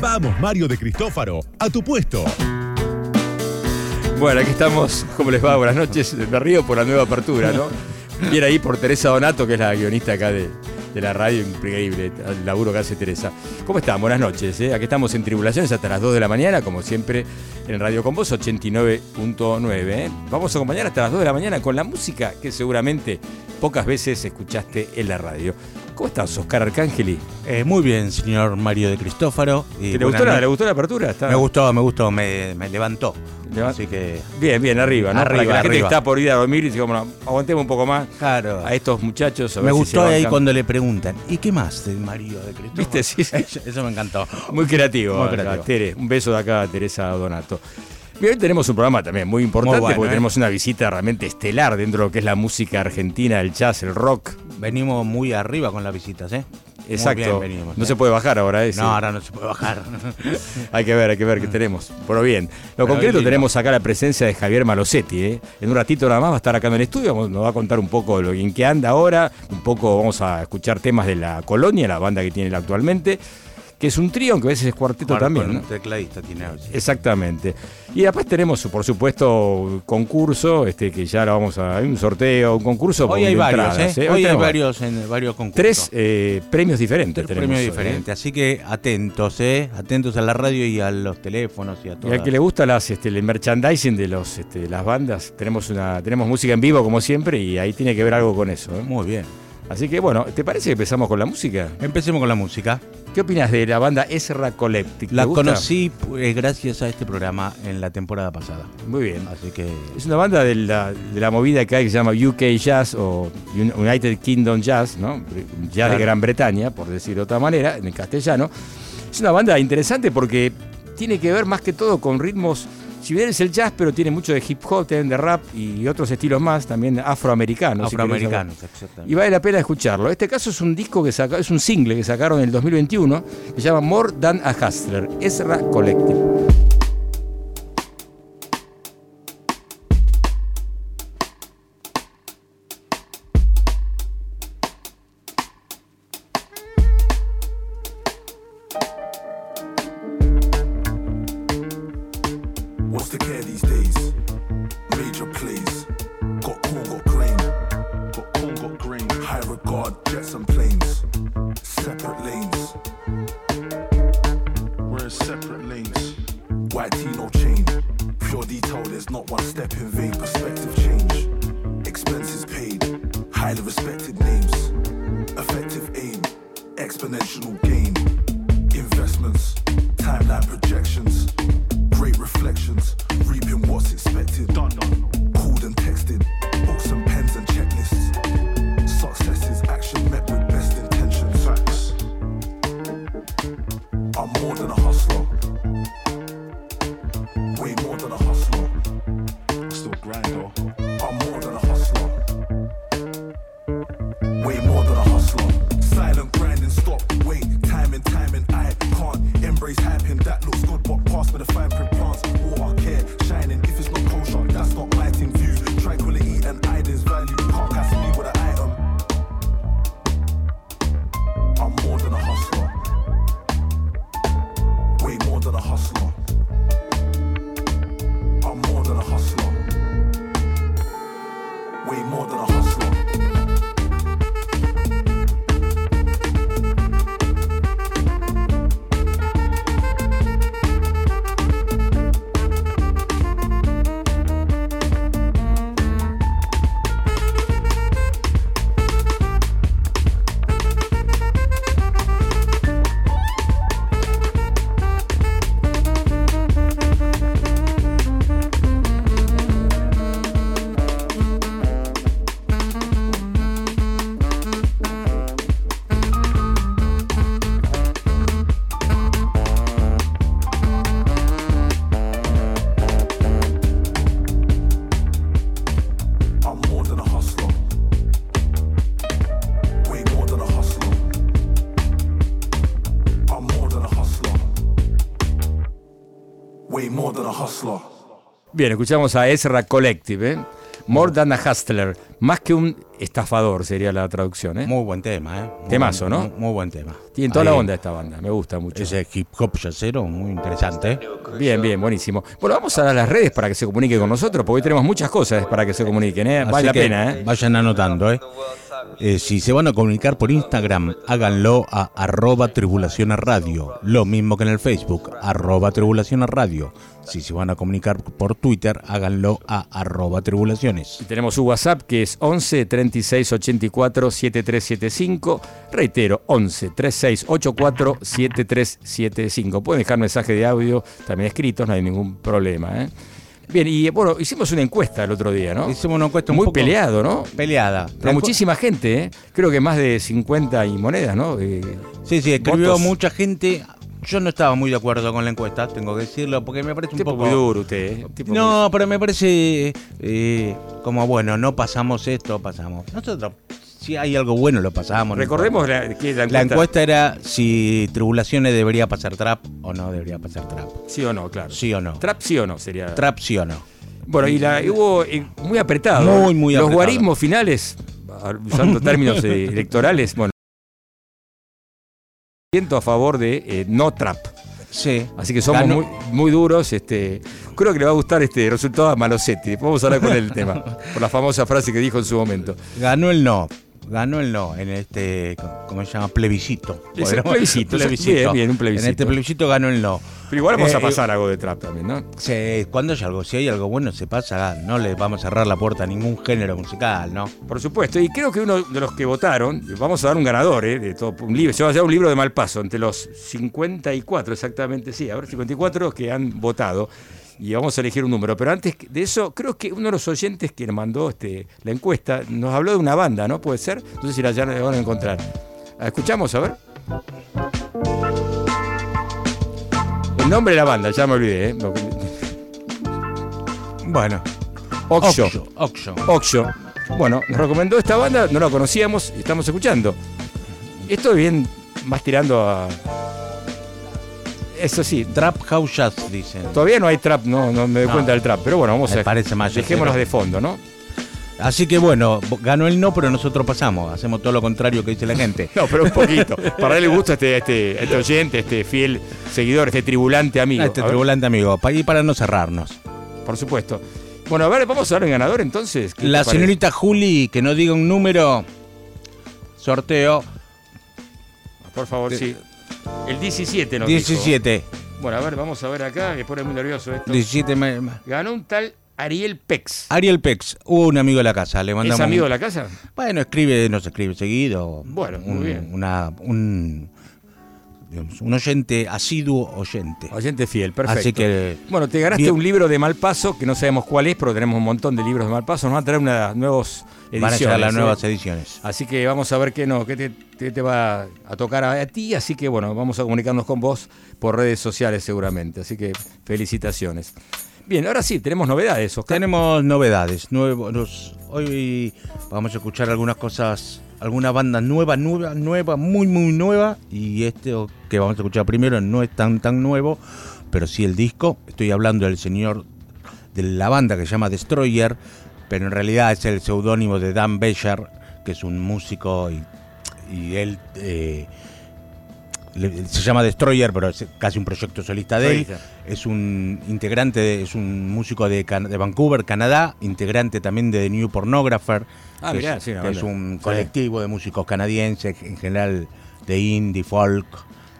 Vamos, Mario de Cristófaro, a tu puesto. Bueno, aquí estamos. ¿Cómo les va? Buenas noches. Me río por la nueva apertura, ¿no? Viene ahí por Teresa Donato, que es la guionista acá de, la radio, increíble, el laburo que hace Teresa. ¿Cómo están? Buenas noches. ¿eh? Aquí estamos en Tribulaciones hasta las 2 de la mañana, como siempre en Radio Con Voz 89.9. ¿eh? Vamos a acompañar hasta las 2 de la mañana con la música que seguramente pocas veces escuchaste en la radio. ¿Cómo estás, Oscar Arcángeli? Eh, muy bien, señor Mario de Cristófaro. Y ¿Te, le gustó, la, ¿Le gustó la apertura? Me gustó, me gustó, me, me levantó. Así que. Bien, bien, arriba, ¿no? Arriba, la gente está por ir a dormir y dice, bueno, aguantemos un poco más claro. a estos muchachos. A me gustó ahí cuando le preguntan, ¿y qué más del Mario de Cristófaro? ¿Viste? Sí, sí. Eso, me encantó. Muy creativo. Muy creativo. Tere, un beso de acá a Teresa Donato. Y hoy tenemos un programa también muy importante Muy bueno, porque ¿eh? tenemos una visita realmente estelar dentro de lo que es la música argentina, el jazz, el rock. Venimos muy arriba con las visitas, ¿eh? Exacto. Muy bien venimos, no ¿eh? se puede bajar ahora, ¿eh? Sí. No, ahora no se puede bajar. Hay que ver, hay que ver qué tenemos. Pero bien, lo Pero concreto tenemos acá la presencia de Javier Malosetti. ¿eh? En un ratito nada más va a estar acá en el estudio, nos va a contar un poco de lo en qué anda ahora, un poco vamos a escuchar temas de la Colonia, la banda que tiene actualmente, que es un trío, aunque a veces es cuarteto también. con ¿no? un tecladista tiene hoy. Exactamente. Y después tenemos, por supuesto, concurso, este que ya lo vamos a. Hay un sorteo, un concurso. Hoy hay varios, ¿eh? ¿eh? Hoy hay varios, en, varios concursos. Tres eh, premios diferentes. Tres tenemos premios ¿eh? diferentes. Así que atentos, ¿eh? Atentos a la radio y a los teléfonos y a Y todo. al que le gusta las, este, el merchandising de los, este, las bandas, tenemos una, tenemos música en vivo como siempre y ahí tiene que ver algo con eso. ¿eh? Muy bien. Así que bueno, ¿te parece que empezamos con la música? Empecemos con la música. ¿Qué opinas de la banda Ezra Collective? ¿Te La gusta? conocí eh, gracias a este programa en la temporada pasada. Muy bien. Así que Es una banda de la, de la movida que hay que se llama UK Jazz o Un- United Kingdom Jazz, ¿no? Jazz de. Gran Bretaña, por decir de otra manera, en el castellano. Es una banda interesante porque tiene que ver más que todo con ritmos, si bien es el jazz, pero tiene mucho de hip hop, también de rap y otros estilos más, también afroamericanos. si afroamericanos, saber. exactamente. Y vale la pena escucharlo. Este caso es un disco que saca, es un single que sacaron en el 2021 que se llama More Than a Hustler, Ezra Collective. I'm more than a hustler. Bien, escuchamos a Ezra Collective, ¿eh? More than a hustler. Más que un estafador sería la traducción, ¿eh? Muy buen tema, ¿eh? Muy Temazo, ¿no? Muy, muy buen tema. Tiene toda la onda esta banda, me gusta mucho. Ese hip hop yacero, muy interesante. ¿eh? Bien, bien, buenísimo. Bueno, vamos a dar las redes para que se comunique con nosotros, porque hoy tenemos muchas cosas para que se comuniquen, ¿eh? Vale Así la pena, ¿eh? Vayan anotando, ¿eh? Eh, si se van a comunicar por Instagram, háganlo a arroba tribulación. Lo mismo que en el Facebook, arroba tribulación. Si se van a comunicar por Twitter, háganlo a arroba tribulaciones. Y tenemos su WhatsApp que es 11 36 84 7375. Reitero, 11 36 84 7375. Pueden dejar mensaje de audio, también escritos, no hay ningún problema, ¿eh? Bien, y bueno, hicimos una encuesta el otro día, ¿no? Hicimos una encuesta un Muy poco peleado, ¿no? Peleada. Pero muchísima gente, ¿eh? Creo que más de 50 y monedas, ¿no? Eh, Sí, sí, escribió votos. mucha gente. Yo no estaba muy de acuerdo con la encuesta, tengo que decirlo, porque me parece un tipo poco... muy duro usted, ¿eh? Tipo No, pero me parece eh, como bueno, no pasamos esto, pasamos. Nosotros, si hay algo bueno, lo pasamos. no Recordemos la, que la encuesta, La encuesta era si Tribulaciones debería pasar trap o no debería pasar trap. Sí o no, claro. Sí o no. Trap sí o no sería. Trap sí o no. Bueno, y la, hubo eh, muy apretado. Muy, muy Los apretado. guarismos finales, usando términos eh, electorales, bueno. Siento a favor de eh, no trap. Sí. Así que somos muy, muy duros. Este, creo que le va a gustar este resultado a Malosetti. Después vamos a hablar con él del tema. Por la famosa frase que dijo en su momento. Ganó el no. Ganó el no en este, ¿cómo se llama? Plebiscito. Es el plebiscito, Bien, bien, un plebiscito. En este plebiscito ganó el no. Pero igual vamos Eh, a pasar algo de trap también, ¿no? Sí, cuando hay algo, si hay algo bueno se pasa, no le vamos a cerrar la puerta a ningún género musical, ¿no? Por supuesto, y creo que uno de los que votaron, vamos a dar un ganador, ¿eh? De todo, un libro, se va a llevar un libro de Malpaso, entre los 54 exactamente, sí, a ver, 54 que han votado, y vamos a elegir un número. Pero antes de eso, creo que uno de los oyentes que nos mandó este, la encuesta nos habló de una banda, ¿no? ¿Puede ser? No sé si la ya la van a encontrar. ¿La escuchamos, a ver? El nombre de la banda, ya me olvidé, ¿eh? Bueno, Oxo. Oxo. Oxo. Bueno, nos recomendó esta banda, no la conocíamos y estamos escuchando. Esto es bien más tirando a. Eso sí, Trap House Jazz, dicen. todavía no hay trap, no, no me doy No. cuenta del trap, pero bueno, vamos Me a. parece más Dejémonos de fondo, ¿no? Así que bueno, ganó el no, pero nosotros pasamos. Hacemos todo lo contrario que dice la gente. No, pero un poquito. Para darle gusto a este, a este, a este oyente, a este fiel seguidor, este tribulante amigo. este A ver, tribulante amigo, y para no cerrarnos. Por supuesto. Bueno, a ver, vamos a dar el ganador entonces. ¿Qué te La señorita Juli, que no diga un número, sorteo Por favor, sí. El 17 nos dijo. 17. Bueno, a ver, vamos a ver acá, me pone muy nervioso esto. 17 me- me- Ganó un tal Ariel Pex. Ariel Pex, hubo un amigo de la casa, le mandamos. ¿Es amigo de la casa? Bueno, escribe, nos escribe seguido. Bueno, muy Un- bien. Una, un, digamos, un oyente asiduo oyente. Oyente fiel, perfecto. Así que Bueno, te ganaste Bien. un libro de Malpaso, que no sabemos cuál es, pero tenemos un montón de libros de Malpaso. Nos van a traer unas nuevas ediciones. van a llegar las ¿eh? nuevas ediciones. Así que vamos a ver qué, no, qué te, qué te va a tocar a, a ti. Así que bueno, vamos a comunicarnos con vos por redes sociales seguramente. Así que felicitaciones. Bien, ahora sí, tenemos novedades, Oscar. Tenemos novedades. Nuevos, hoy vamos a escuchar algunas cosas, alguna banda nueva, nueva, nueva, muy, muy nueva. Y este que vamos a escuchar primero no es tan, tan nuevo, pero sí el disco. Estoy hablando del señor de la banda que se llama Destroyer, pero en realidad es el seudónimo de Dan Beyer, que es un músico y, y él eh, le- se llama Destroyer, pero es casi un proyecto solista de él. Es un integrante, de- es un músico de, Can- de Vancouver, Canadá, integrante también de The New Pornographer, Ah, que, mirá, es, sí, que es un Sí. colectivo de músicos canadienses, en general de indie, folk.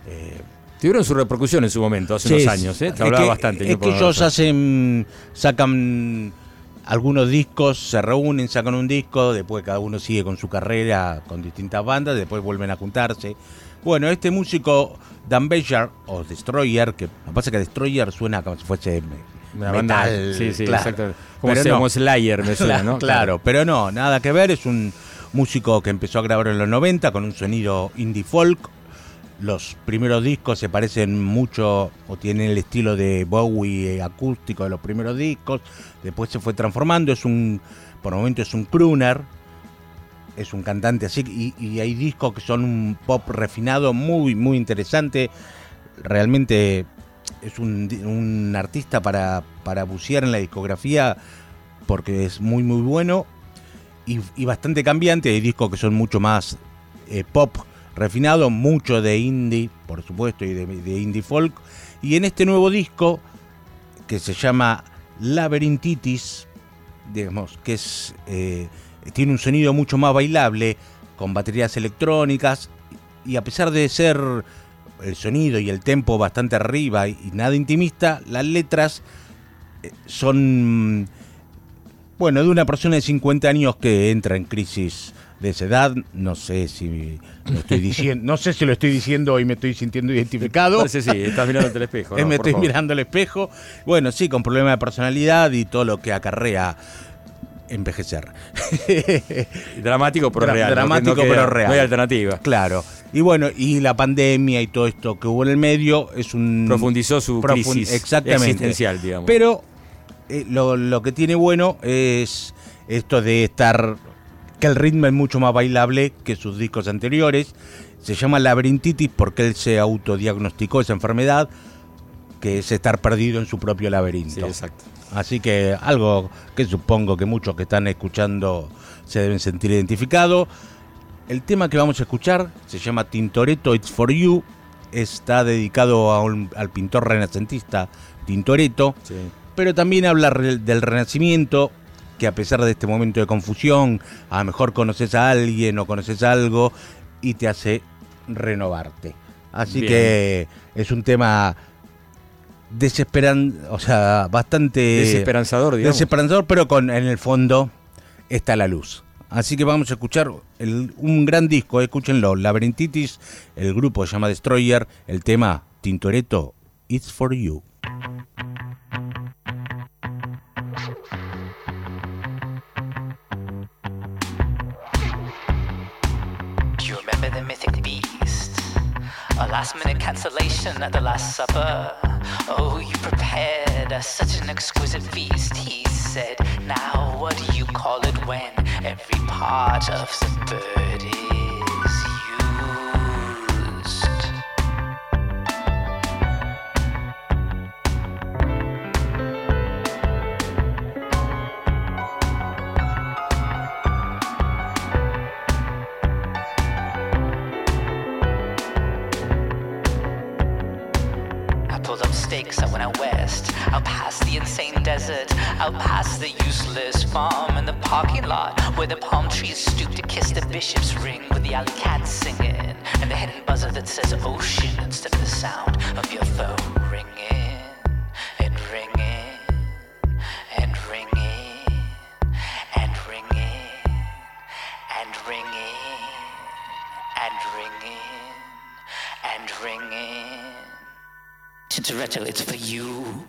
eh, Tuvieron su repercusión en su momento, hace unos años, ¿eh? Te hablaba que- bastante. Es que ellos hacen, sacan algunos discos, se reúnen, sacan un disco, después cada uno sigue con su carrera con distintas bandas, después vuelven a juntarse. Bueno, este músico Dan Beyer, o Destroyer, que lo que pasa es que Destroyer suena como si fuese me- banda- metal. sí, sí, claro. exacto. Como, Pero no. como Slayer me suena, ¿no? Claro, pero no, nada que ver. Es un músico que empezó a grabar en los 90 con un sonido indie folk. Los primeros discos se parecen mucho o tienen el estilo de Bowie eh, acústico de los primeros discos. Después se fue transformando. Es un, por el momento es un crooner. Es un cantante así. Y, hay discos que son un pop refinado muy, muy interesante. Realmente es un, artista para, para bucear en la discografía porque es muy muy bueno y, bastante cambiante. Hay discos que son mucho más eh, pop refinado, mucho de indie, por supuesto, y de, indie folk. Y en este nuevo disco, que se llama Laberintitis, digamos, que es, eh, tiene un sonido mucho más bailable, con baterías electrónicas, y a pesar de ser el sonido y el tempo bastante arriba y, nada intimista, las letras eh, son, bueno, de una persona de 50 años que entra en crisis de esa edad, no sé si lo estoy diciendo, no sé si lo estoy diciendo y me estoy sintiendo identificado. Si estás mirando el espejo. ¿no? me estoy favor. mirando al espejo. Bueno, sí, con problemas de personalidad y todo lo que acarrea envejecer. Dramático pero Dra- real. dramático, no queda- pero real. No hay alternativa. claro. Y bueno, y la pandemia y todo esto que hubo en el medio es un... Profundizó su profun- crisis exactamente. existencial, digamos. Pero eh, lo, lo que tiene bueno es esto de estar. que el ritmo es mucho más bailable que sus discos anteriores. Se llama laberintitis porque él se autodiagnosticó esa enfermedad, que es estar perdido en su propio laberinto. Sí, exacto. Así que algo que supongo que muchos que están escuchando se deben sentir identificados. El tema que vamos a escuchar se llama Tintoretto It's For You. Está dedicado a un- al pintor renacentista Tintoretto, Sí. pero también habla del renacimiento, que a pesar de este momento de confusión, a lo mejor conoces a alguien o conoces algo y te hace renovarte. Así Bien. que es un tema desesperan, o sea, bastante Desesperanzador, digamos. desesperanzador, pero con en el fondo está la luz. Así que vamos a escuchar el- un gran disco, escúchenlo, Laberintitis, el grupo se llama Destroyer, el tema Tintoretto, It's for You. A last minute cancellation at the Last Supper. Oh, you prepared us such an exquisite feast. He said, Now, what do you call it when every part of the bird is desert, out past the useless farm and the parking lot where the palm trees stoop to kiss the bishop's ring with the alley cat singing and the hidden buzzer that says ocean instead of the sound of your phone ringing and ringing and ringing and ringing and ringing and ringing and ringing. Tintoretto, it's for you.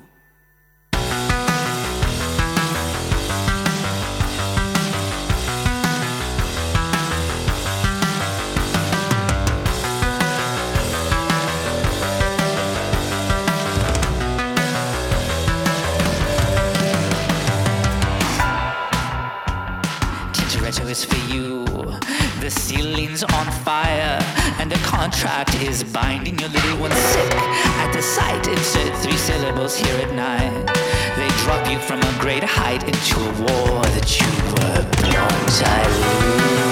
Is for you. The ceiling's on fire, and the contract is binding your little one sick. At the sight, insert three syllables here at night. They drop you from a great height into a war that you were born to lose.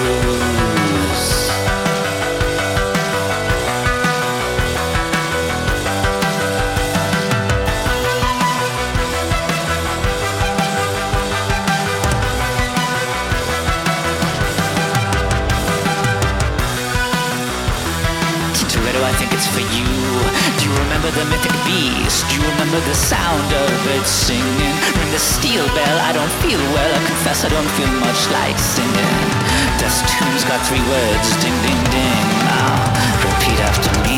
Remember the mythic beast? Do you remember the sound of it singing? Ring the steel bell, I don't feel well. I confess I don't feel much like singing. This tune's got three words, ding ding ding. Now repeat after me.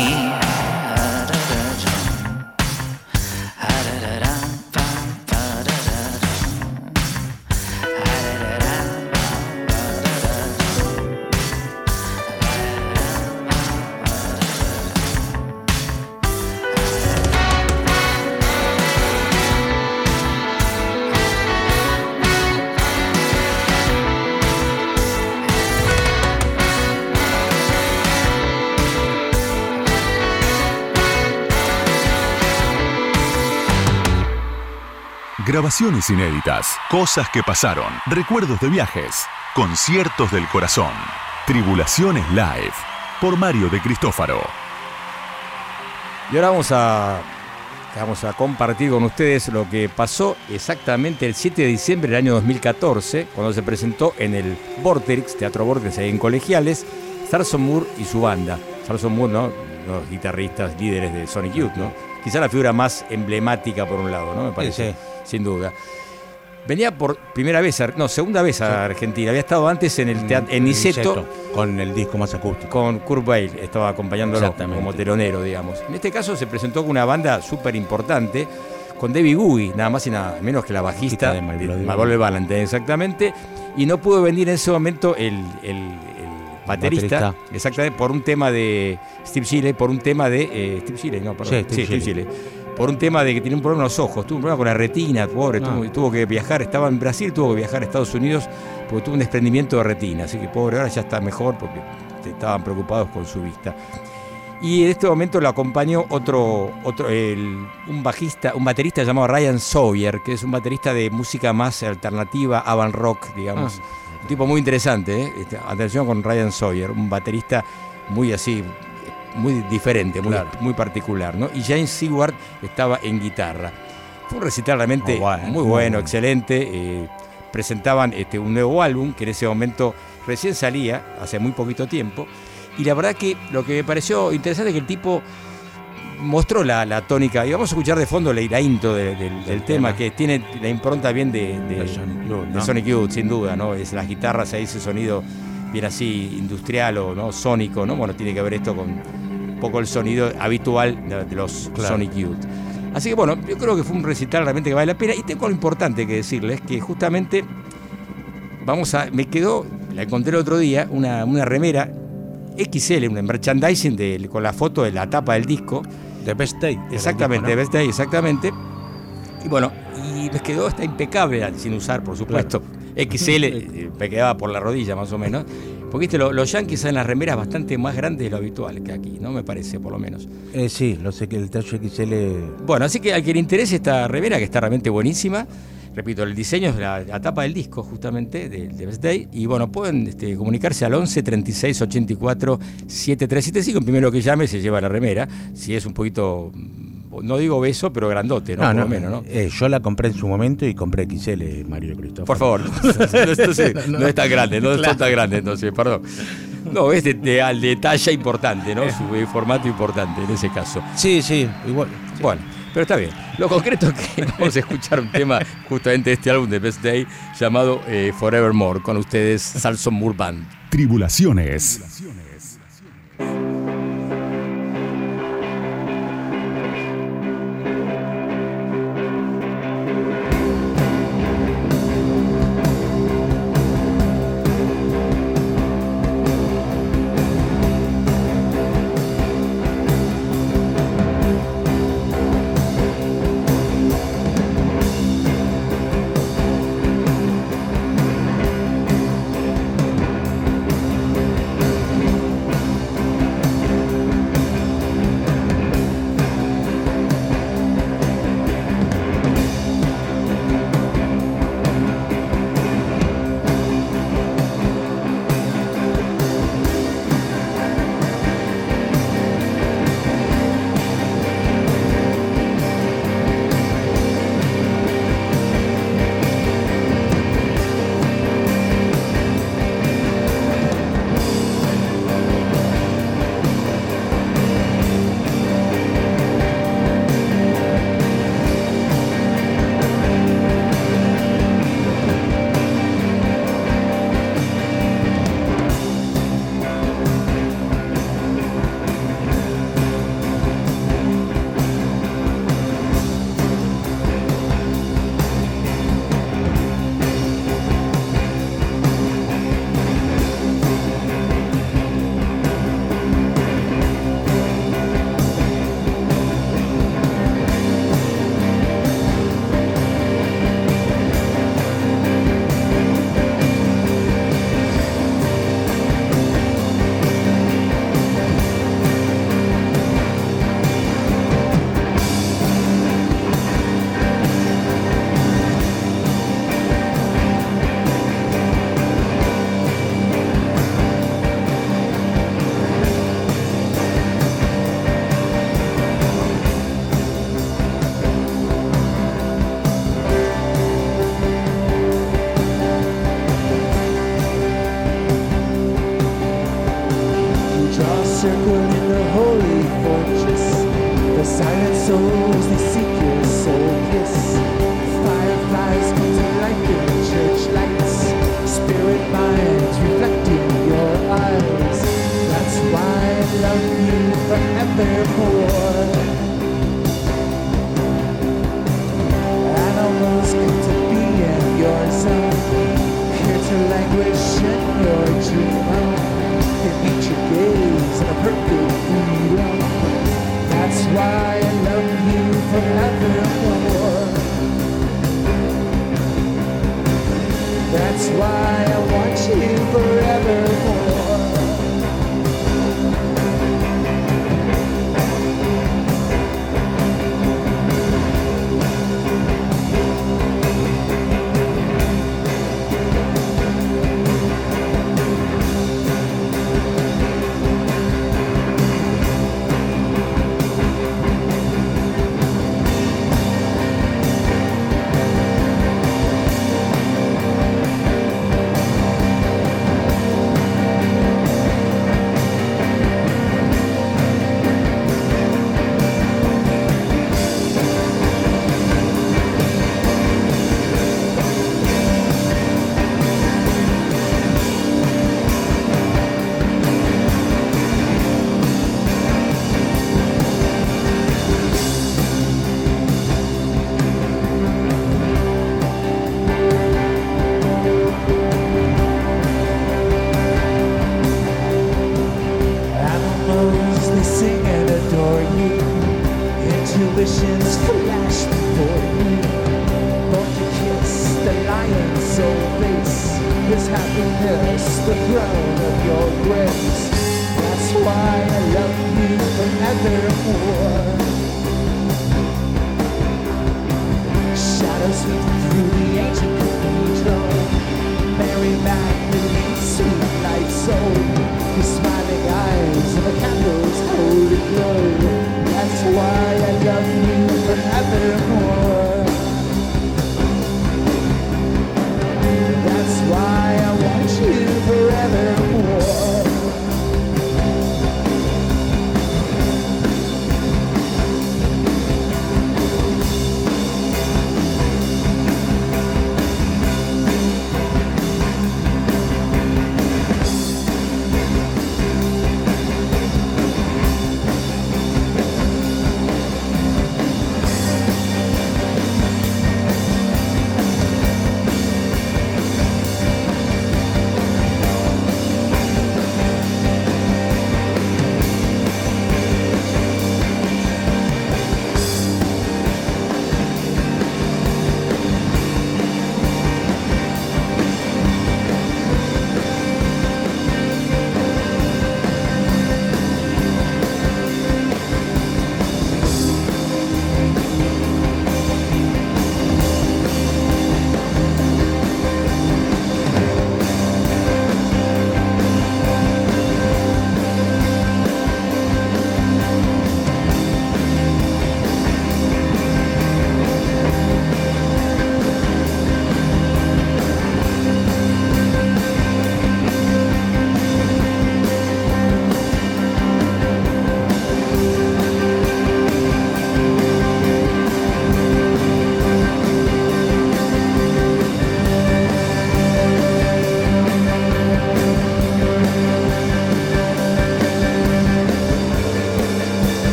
Grabaciones inéditas, cosas que pasaron, recuerdos de viajes, conciertos del corazón. Tribulaciones Live, por Mario de Cristófaro. Y ahora vamos a, vamos a compartir con ustedes lo que pasó exactamente el 7 de diciembre del año 2014, cuando se presentó en el Vortex, Teatro Vortex ahí en Colegiales, Sarson Moore y su banda. Sarson Moore, ¿no? Los guitarristas líderes de Sonic Youth, ¿no? Quizá la figura más emblemática por un lado, ¿no? Me parece, sin duda. Venía por primera vez, no, segunda vez a Argentina. Había estado antes en el teatro, en Niceto, Con el disco más acústico. con Kurt Weill, estaba acompañándolo como telonero, digamos. En este caso se presentó con una banda súper importante, con David Bowie, nada más y nada menos que la bajista de Valentine, exactamente. Y no pudo venir en ese momento el, el- el baterista, Baterista. exactamente, por un tema de Steve Chile, por un tema de. eh, Steve Chile, no, perdón. Sí, Steve Chile. Por un tema de que tiene un problema en los ojos, tuvo un problema con la retina, pobre, Ah. tuvo, tuvo que viajar, estaba en Brasil, tuvo que viajar a Estados Unidos porque tuvo un desprendimiento de retina, así que pobre, ahora ya está mejor porque estaban preocupados con su vista. Y en este momento lo acompañó otro, otro el- un bajista, un baterista llamado Ryan Sawyer, que es un baterista de música más alternativa, avant rock, digamos. Un tipo muy interesante, ¿eh? Este, atención con Ryan Sawyer, un baterista muy así, muy diferente, muy, Claro. muy particular, ¿no? Y James Seward estaba en guitarra. Fue un recital realmente Muy bueno, muy bueno, bueno. excelente. eh, presentaban este, un nuevo álbum que en ese momento recién salía, hace muy poquito tiempo. Y la verdad que lo que me pareció interesante es que el tipo mostró la, la tónica. Y vamos a escuchar de fondo la, la intro de- del, del tema, tema. que tiene la impronta bien de, de- Sonic Youth, de ¿no? Sonic Youth, sin duda, ¿no? Es las guitarras, ahí ese sonido bien así industrial o no sónico, ¿no? Bueno, tiene que ver esto con poco el sonido habitual de, de los Claro. Sonic Youth. Así que bueno, yo creo que fue un recital realmente que vale la pena. Y tengo algo importante que decirles, que justamente vamos a. Me quedó, la encontré el otro día, una, una remera XL, un merchandising de- con la foto de la tapa del disco. The Best Day. Exactamente, ¿no? Best Day, exactamente. Y bueno, y me quedó esta impecable, sin usar, por supuesto. XL, eh, me quedaba por la rodilla más o menos. Porque viste, lo- los yankees hacen las remeras bastante más grandes de lo habitual que aquí, ¿no? Me parece, por lo menos. Eh, sí, lo sé que el talle XL. Bueno, así que al que le interese esta remera, que está realmente buenísima, repito, el diseño es la, la tapa del disco, justamente, de, de Best Day. Y bueno, pueden este, comunicarse al 11 36 84 7375. El primero que llame se lleva la remera. Si es un poquito, no digo beso, pero grandote, ¿no? Por lo menos, ¿no? eh, yo la compré en su momento y compré XL, Mario Cristóbal. Por favor, no, entonces, no es tan grande, no son tan grandes, entonces, perdón. No, es de, de- al de talla importante, ¿no? Su eh, formato importante en ese caso. Sí, sí, igual. Bueno, pero está bien. Lo concreto es que vamos a escuchar un tema justamente de este álbum de Best Day llamado eh, Forevermore con ustedes Salson Moore Band. Tribulaciones.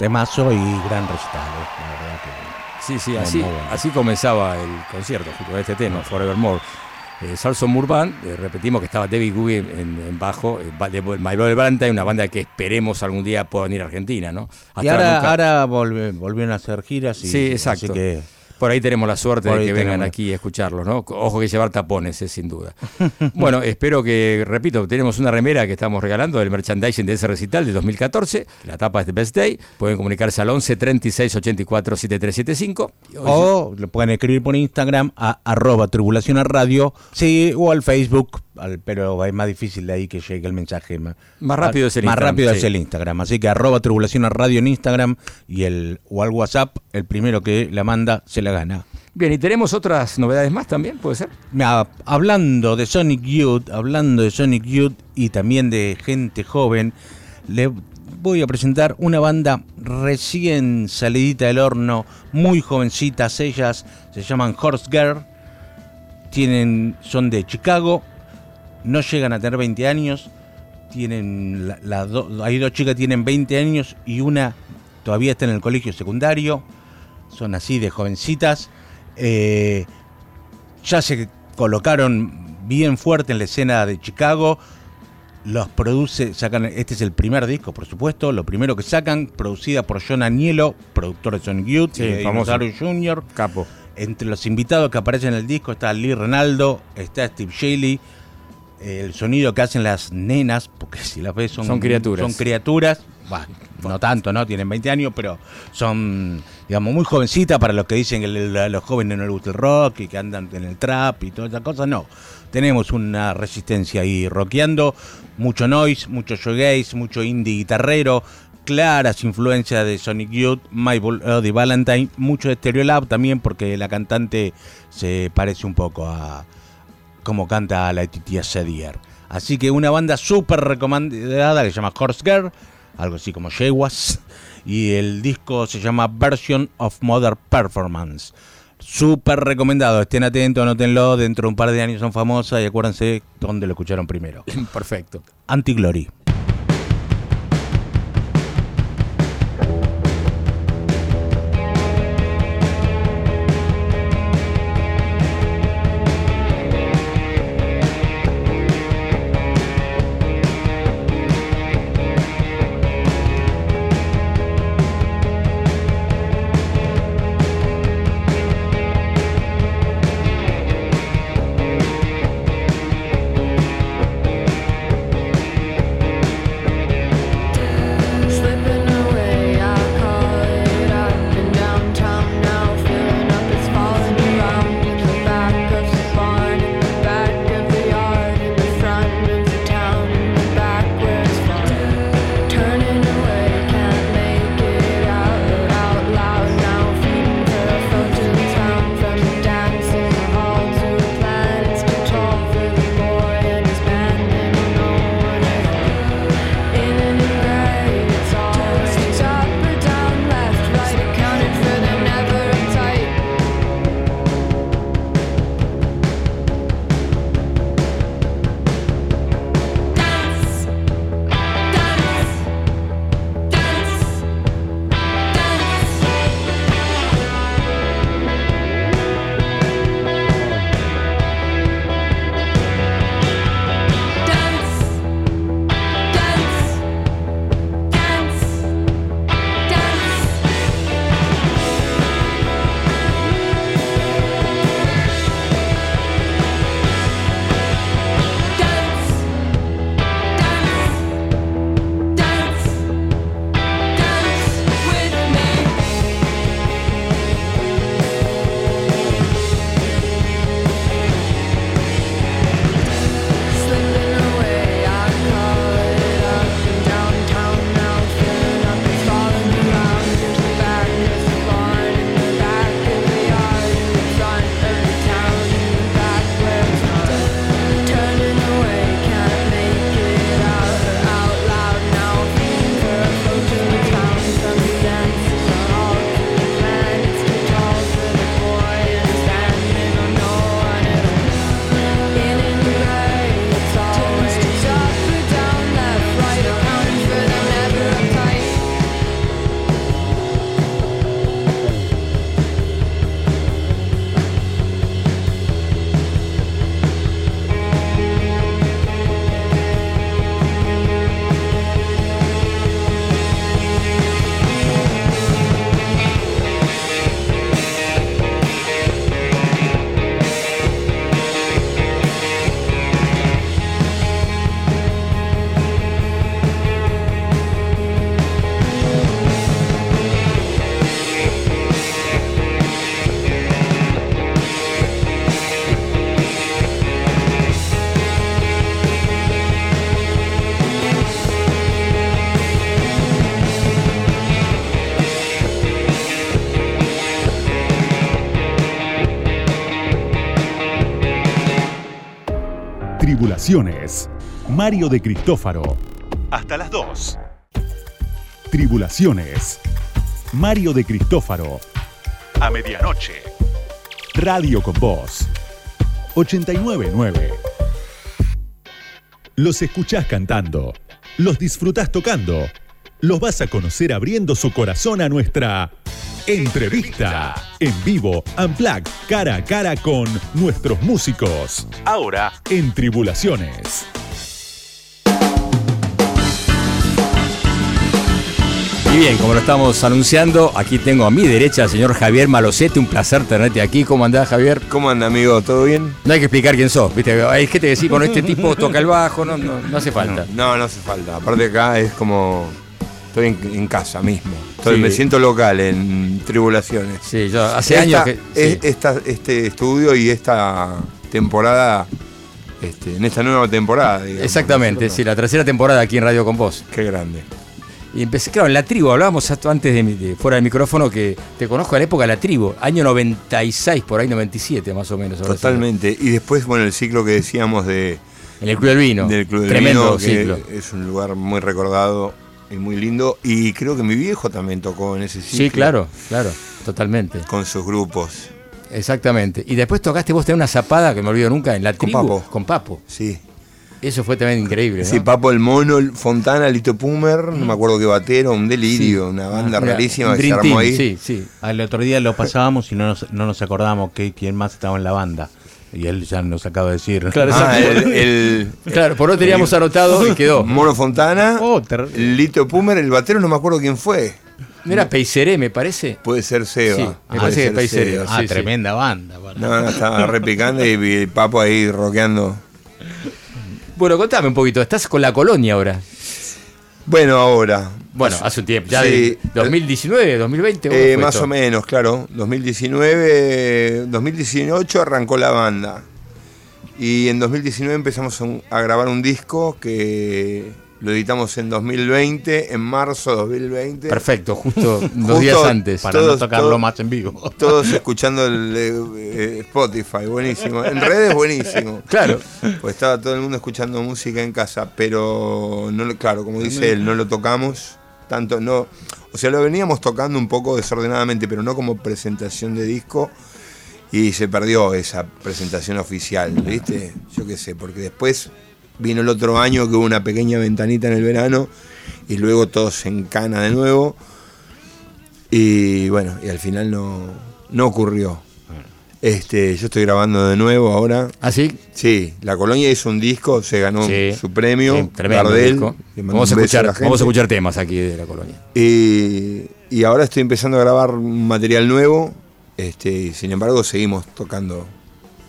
Temazo y gran recital, la verdad que. Sí, sí, así, bueno. así comenzaba el concierto, junto con este tema, Forevermore. Eh, Salson Murban, eh, repetimos que estaba David Googie en, en bajo, eh, de My Bloody Valentine, una banda que esperemos algún día pueda venir a Argentina, ¿no? Y ahora, nunca- ahora volve- volvieron a hacer giras y Sí, exacto. así que Por ahí tenemos la suerte de que vengan aquí a escucharlos, ¿no? Ojo que llevar tapones, eh, sin duda. bueno, espero que, repito, tenemos una remera que estamos regalando del merchandising de ese recital de 2014. La tapa es de Best Day. Pueden comunicarse al 11 36 84 7375. O lo pueden escribir por Instagram a arroba tribulación a radio, sí, o al Facebook, al- pero es más difícil de ahí que llegue el mensaje. Más, Más rápido es el Más Instagram, rápido sí. es el Instagram. Así que arroba tribulación a radio en Instagram y el o al WhatsApp, el primero que la manda se la gana. Bien, y tenemos otras novedades más también, ¿puede ser? Mira, hablando de Sonic Youth, hablando de Sonic Youth y también de gente joven, le voy a presentar una banda recién salidita del horno, muy jovencitas ellas, se llaman Horse Girl, tienen, son de Chicago, no llegan a tener 20 años, tienen la- la do- hay dos chicas que tienen 20 años y una todavía está en el colegio secundario, son así de jovencitas. eh, ya se colocaron bien fuerte en la escena de Chicago. Los produce, sacan, este es el primer disco, por supuesto, lo primero que sacan, producida por John Anielo, productor de Sonic Youth, Sí. Dinosaurio Jr. Capo. Entre los invitados que aparecen en el disco está Lee Renaldo, está Steve Shaley, el sonido que hacen las nenas, porque si las ves son, Son criaturas. Son criaturas, bah, no tanto, ¿no? Tienen 20 años, pero son, digamos, muy jovencitas para los que dicen que a los jóvenes no les gusta el rock y que andan en el trap y todas esas cosas. No, tenemos una resistencia ahí rockeando, mucho noise, mucho shoegaze, mucho indie guitarrero, claras influencias de Sonic Youth, My Bloody Valentine, mucho de Stereolab también porque la cantante se parece un poco a como canta la tía Sedier. Así que una banda súper recomendada que se llama Horse Girl, algo así como Yeguas, y el disco se llama Version of Modern Performance. Súper recomendado, estén atentos, anótenlo, dentro de un par de años son famosas y acuérdense dónde lo escucharon primero. Perfecto. Anti-Glory. Tribulaciones. Mario de Cristófaro. Hasta las 2. Tribulaciones. Mario de Cristófaro. A medianoche. Radio con Voz. 899. Los escuchás cantando. Los disfrutás tocando. Los vas a conocer abriendo su corazón a nuestra entrevista. En vivo, Unplugged, cara a cara con nuestros músicos. Ahora en Tribulaciones. Y bien, como lo estamos anunciando, aquí tengo a mi derecha al señor Javier Malocete. Un placer tenerte aquí. ¿Cómo andás, Javier? ¿Cómo anda, amigo? ¿Todo bien? No hay que explicar quién sos, ¿viste? Hay gente que decir, bueno, este tipo toca el bajo, no, no, no hace falta. No, no hace falta. Aparte acá es como... Estoy en, en casa mismo. Estoy- Sí. Me siento local en Tribulaciones. Sí, yo hace Esta- años que. es- sí. esta- este estudio y esta temporada, este, en esta nueva temporada, digamos. Exactamente, ¿no? sí, la tercera temporada aquí en Radio con Vos. Qué grande. Y empecé, claro, en la tribu, hablábamos antes de, de fuera del micrófono que te conozco a la época de la tribu, año 96, por ahí 97 más o menos. Totalmente. Y después, bueno, el ciclo que decíamos de, En el Club del Vino. del Club del Tremendo Vino, que ciclo. es un lugar muy recordado y muy lindo. Y creo que mi viejo también tocó en ese ciclo. Sí, claro, claro, totalmente. Con sus grupos. Exactamente. Y después tocaste vos tenés una zapada que me olvido nunca en la Con tribu. Papo. Con Papo. Sí. Eso fue también increíble. ¿no? Sí, Papo el Mono, el Fontana, Lito Pumer, no me acuerdo qué batero, un delirio, una banda Mira, rarísima un que se armó Team, ahí. Sí, sí. Al otro día lo pasábamos y no nos, no nos acordamos que, quién más estaba en la banda. Y él ya nos acaba de decir. Claro, Ah, el, el- Claro, por no teníamos anotado y quedó. Mono Fontana, Oh, Lito Pumer, el batero, no me acuerdo quién fue. ¿No era Peiseré, me parece? Puede ser Seba. Sí, me Puede parece que. Seba. ah, sí, sí. tremenda banda. para- No, no, estaba re picante y vi Papo ahí rockeando. Bueno, contame un poquito. Estás con la colonia ahora. Bueno, ahora. Bueno, hace un tiempo. Ya Sí. de 2019, 2020. ¿cómo Eh, más esto? o menos, claro. 2019, 2018 arrancó la banda. Y en 2019 empezamos a grabar un disco que lo editamos en 2020, en marzo de 2020. Perfecto, justo dos Justo días antes. Para Todos- no tocarlo todos- más en vivo. Todos escuchando el eh, Spotify, buenísimo. En redes, buenísimo. Claro. Pues estaba todo el mundo escuchando música en casa, pero no, claro, como dice él, no lo tocamos tanto, no, o sea, lo veníamos tocando un poco desordenadamente, pero no como presentación de disco y se perdió esa presentación oficial, ¿viste? Yo qué sé, porque después vino el otro año que hubo una pequeña ventanita en el verano y luego todo se encana de nuevo y bueno, y al final no, no ocurrió. Este, yo estoy grabando de nuevo ahora. ¿Ah, sí? Sí, La Colonia hizo un disco, se ganó Sí. su premio, Sí, tremendo Gardel, disco. Vamos a, escuchar, vamos a escuchar temas aquí de la colonia. Y, y ahora estoy empezando a grabar un material nuevo, este, sin embargo seguimos tocando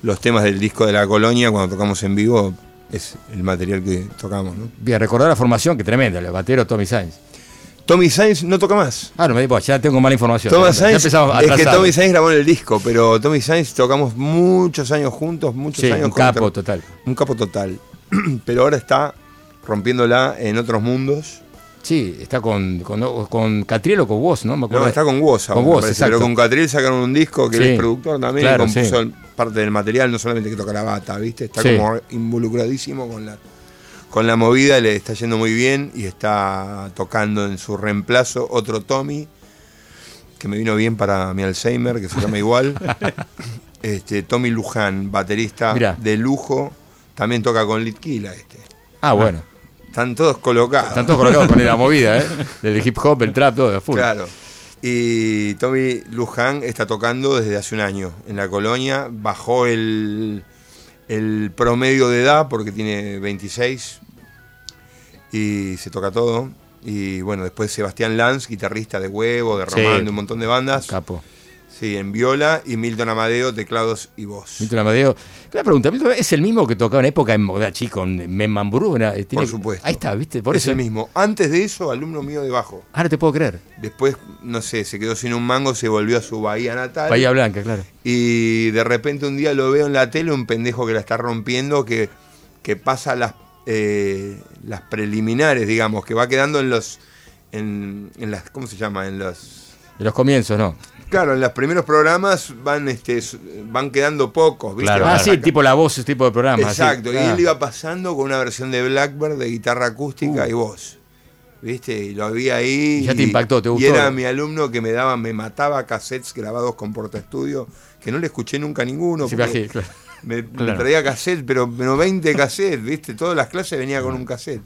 los temas del disco de La Colonia, cuando tocamos en vivo es el material que tocamos. ¿no? Bien, recordar la formación, que tremenda, el batero Tommy Sainz. Tommy Sainz no toca más. Ah, no me digo, ya tengo mala información. Tommy ya Sainz, es que. Tommy Sainz grabó en el disco, pero Tommy Sainz tocamos muchos años juntos, muchos Sí, años un capo total. Un capo total. pero ahora está rompiéndola en otros mundos. Sí, está con, con, con Catriel o con vos, ¿no? Me acuerdo. No, está con Woz ahora, Con Woz, exacto. Pero con Catriel sacaron un disco que Sí. él es productor también, Claro, y compuso sí. el- parte del material, no solamente que toca la bata, ¿viste? Está Sí. como involucradísimo con la, con la movida, le está yendo muy bien y está tocando en su reemplazo otro Tommy, que me vino bien para mi Alzheimer, que se llama igual. este, Tommy Luján, baterista Mirá. de lujo, también toca con Litquila este. Ah, bueno. Están todos colocados. Están todos colocados con la movida, ¿eh? Del hip hop, el trap, todo de full. Claro. Y Tommy Luján está tocando desde hace un año en la colonia. Bajó el, el promedio de edad porque tiene 26 y se toca todo. Y bueno, después Sebastián Lanz, guitarrista de Huevo, de Sí. Román, de un montón de bandas. Capo. Sí, en viola. Y Milton Amadeo, teclados y voz. Milton Amadeo. Una pregunta, Milton ¿es el mismo que tocaba en época en Modachi con Memamburú? Era- eh, Por supuesto. Ahí está, ¿viste? Por es eso. el mismo. Antes de eso, alumno mío de bajo. Ahora te puedo creer. Después, no sé, se quedó sin un mango, se volvió a su bahía natal. Bahía Blanca, claro. Y de repente un día lo veo en la tele, un pendejo que la está rompiendo, que, que pasa las, eh, las preliminares, digamos, que va quedando en los. En, en las. ¿Cómo se llama? En los. De los comienzos, ¿no? Claro, en los primeros programas van, este, van quedando pocos, ¿viste? Claro, Ah, sí, tipo la voz, ese tipo de programa. Exacto, y Ah. él iba pasando con una versión de Blackbird de guitarra acústica y voz. ¿Viste? Y lo vi ahí. Y ya te y- impactó, te Y gustó. era mi alumno que me daba, me mataba cassettes grabados con Porta Estudio, que no le escuché nunca ninguno. Sí, porque bajé, claro. me, me Claro. traía cassette, pero, pero 20 cassettes, ¿viste? Todas las clases venía con un cassette.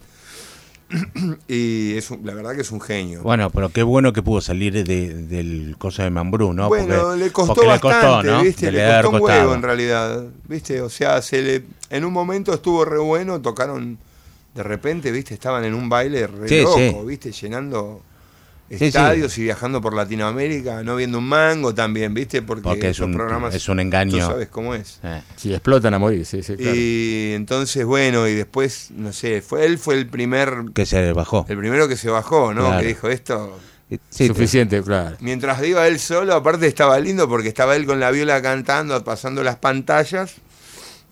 y es un- la verdad que es un genio. Bueno, pero qué bueno que pudo salir de- del coso de Mambrú, ¿no? Bueno, Porque- le costó porque bastante, ¿no? ¿viste? Le costó un huevo en realidad, ¿viste? O sea, se le, en un momento estuvo re bueno, tocaron de repente, ¿viste? Estaban en un baile re Sí, loco, sí. ¿viste? Llenando sí. estadios y viajando por Latinoamérica, no viendo un mango también, ¿viste? Porque, Porque es esos un- programas es un engaño. Tú sabes cómo es. Eh. Sí, explotan a morir, sí, sí, claro. Y entonces, bueno, y después, no sé, fue él fue el primer Que se bajó. el primero que se bajó, ¿no? Claro. Que dijo esto Sí, Suficiente, claro. Mientras iba él solo, aparte estaba lindo porque estaba él con la viola cantando, pasando las pantallas.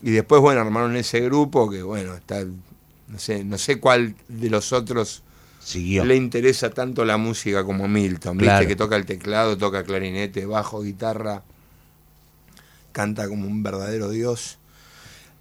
Y después, bueno, armaron ese grupo que, bueno, está. No sé, no sé cuál de los otros siguió. le interesa tanto la música como Milton. Viste Claro. que toca el teclado, toca clarinete, bajo, guitarra. Canta como un verdadero dios.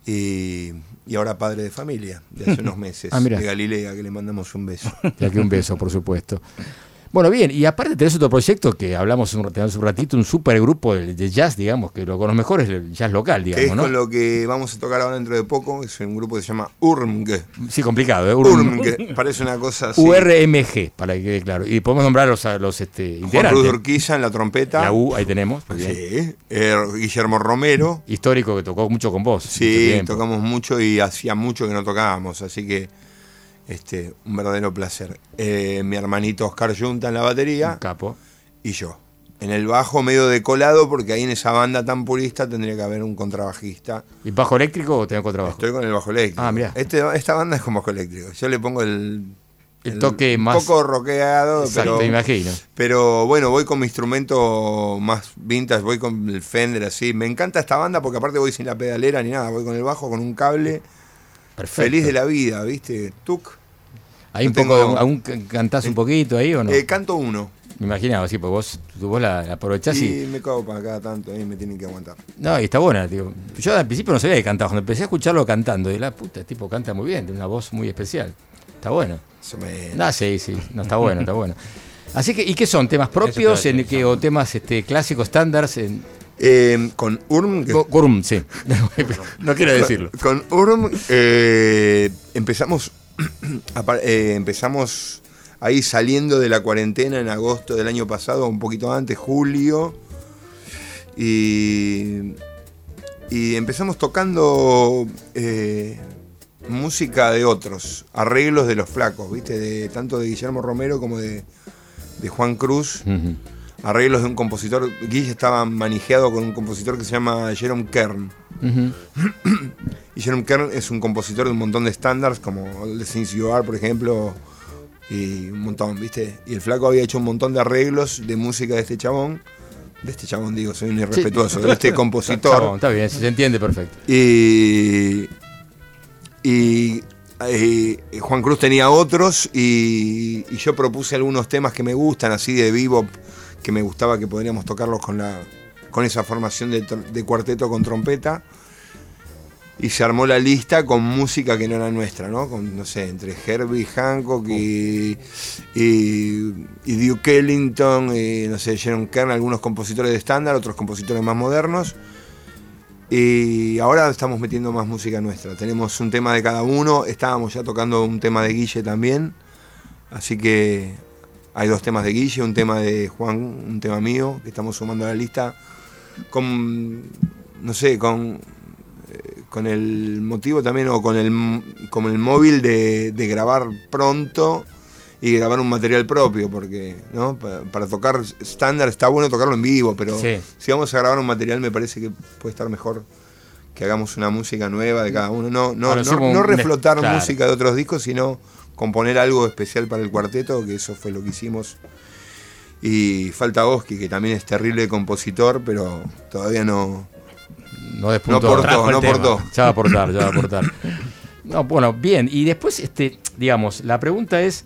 Y, y ahora padre de familia, de hace unos meses, Ah, de Galilea, que le mandamos un beso. Y aquí un beso, por supuesto. Bueno, bien, y aparte tenés otro proyecto que hablamos un, un ratito, un super grupo de, de jazz, digamos, que lo, con los mejores del jazz local, que es digamos, con ¿no? lo que vamos a tocar ahora dentro de poco. Es un grupo que se llama URMG. Sí, complicado, ¿eh? URMG, parece una cosa así. URMG, para que quede claro. Y podemos nombrar los, a los este, Juan Cruz integrantes. Urquiza en la trompeta. La U, ahí tenemos. Sí. Eh, Guillermo Romero. Histórico que tocó mucho con vos. Sí, tiempo. tocamos mucho y hacía mucho que no tocábamos, así que este, un verdadero placer. Eh, mi hermanito Oscar Junta en la batería Un capo. y yo. En el bajo medio decolado porque ahí en esa banda tan purista tendría que haber un contrabajista. ¿Y bajo eléctrico o tenés contrabajo? Estoy con el bajo eléctrico. Ah, mirá. Este, esta banda es con bajo eléctrico. Yo le pongo el, El toque más- Un poco Exacto, pero, me imagino. pero bueno, voy con mi instrumento más vintage, voy con el Fender así. Me encanta esta banda porque aparte voy sin la pedalera ni nada, voy con el bajo, con un cable. Perfecto. Feliz de la vida, ¿viste? Tuc. Ahí un No poco, tengo- aún can- cantás un poquito ahí o no? Eh, canto uno. me imaginaba, sí, porque vos, vos la, la aprovechás y, Y me cago para cada tanto, ahí me tienen que aguantar. No, y está buena, digo. Yo al principio no sabía que cantaba. Cuando empecé a escucharlo cantando, de la puta, este tipo canta muy bien, tiene una voz muy especial. Está bueno. Eso me- No, sí, sí, no, está bueno, está bueno. Así que, ¿y qué son? ¿Temas propios en que, o temas este, clásicos, estándares? En... Eh, con Urm. que- Gorum, sí. no quiero decirlo. Con Urm eh, empezamos, eh, empezamos ahí saliendo de la cuarentena en agosto del año pasado, un poquito antes, julio. Y, y empezamos tocando eh, música de otros, arreglos de los flacos, ¿viste? De, tanto de Guillermo Romero como de, de Juan Cruz. Arreglos de un compositor. Guille estaba manejado con un compositor que se llama Jerome Kern. Y Jerome Kern es un compositor de un montón de estándares, como el de Since You Are, por ejemplo, y un montón, ¿viste? Y el flaco había hecho un montón de arreglos de música de este chabón. De este chabón, digo, soy un irrespetuoso, de este compositor. está bien, se entiende perfecto. Y, y eh, Juan Cruz tenía otros y, y yo propuse algunos temas que me gustan, así de vivo, que me gustaba que podríamos tocarlos con, la, con esa formación de, cuarteto con trompeta. Y se armó la lista con música que no era nuestra, ¿no? Con, no sé, entre Herbie Hancock y, y, Duke Ellington, y, no sé, Jerome Kern, algunos compositores de estándar, otros compositores más modernos. Y ahora estamos metiendo más música nuestra. Tenemos un tema de cada uno. Estábamos ya tocando un tema de Guille también. Así que hay dos temas de Guille, un tema de Juan, un tema mío, que estamos sumando a la lista. Con, no sé, con, eh, con el motivo también, o con el, con el móvil de, de grabar pronto y grabar un material propio, porque ¿no? para, para tocar estándar está bueno tocarlo en vivo, pero Sí. si vamos a grabar un material me parece que puede estar mejor que hagamos una música nueva de cada uno. No, no, no, no reflotar claro. música de otros discos, sino componer algo especial para el cuarteto, que eso fue lo que hicimos. Y falta Oski, que también es terrible compositor, pero todavía no, No despuntó. no aportó, no tema. aportó. Ya va a aportar, ya va a aportar. No, bueno, bien. Y después, este, digamos, la pregunta es,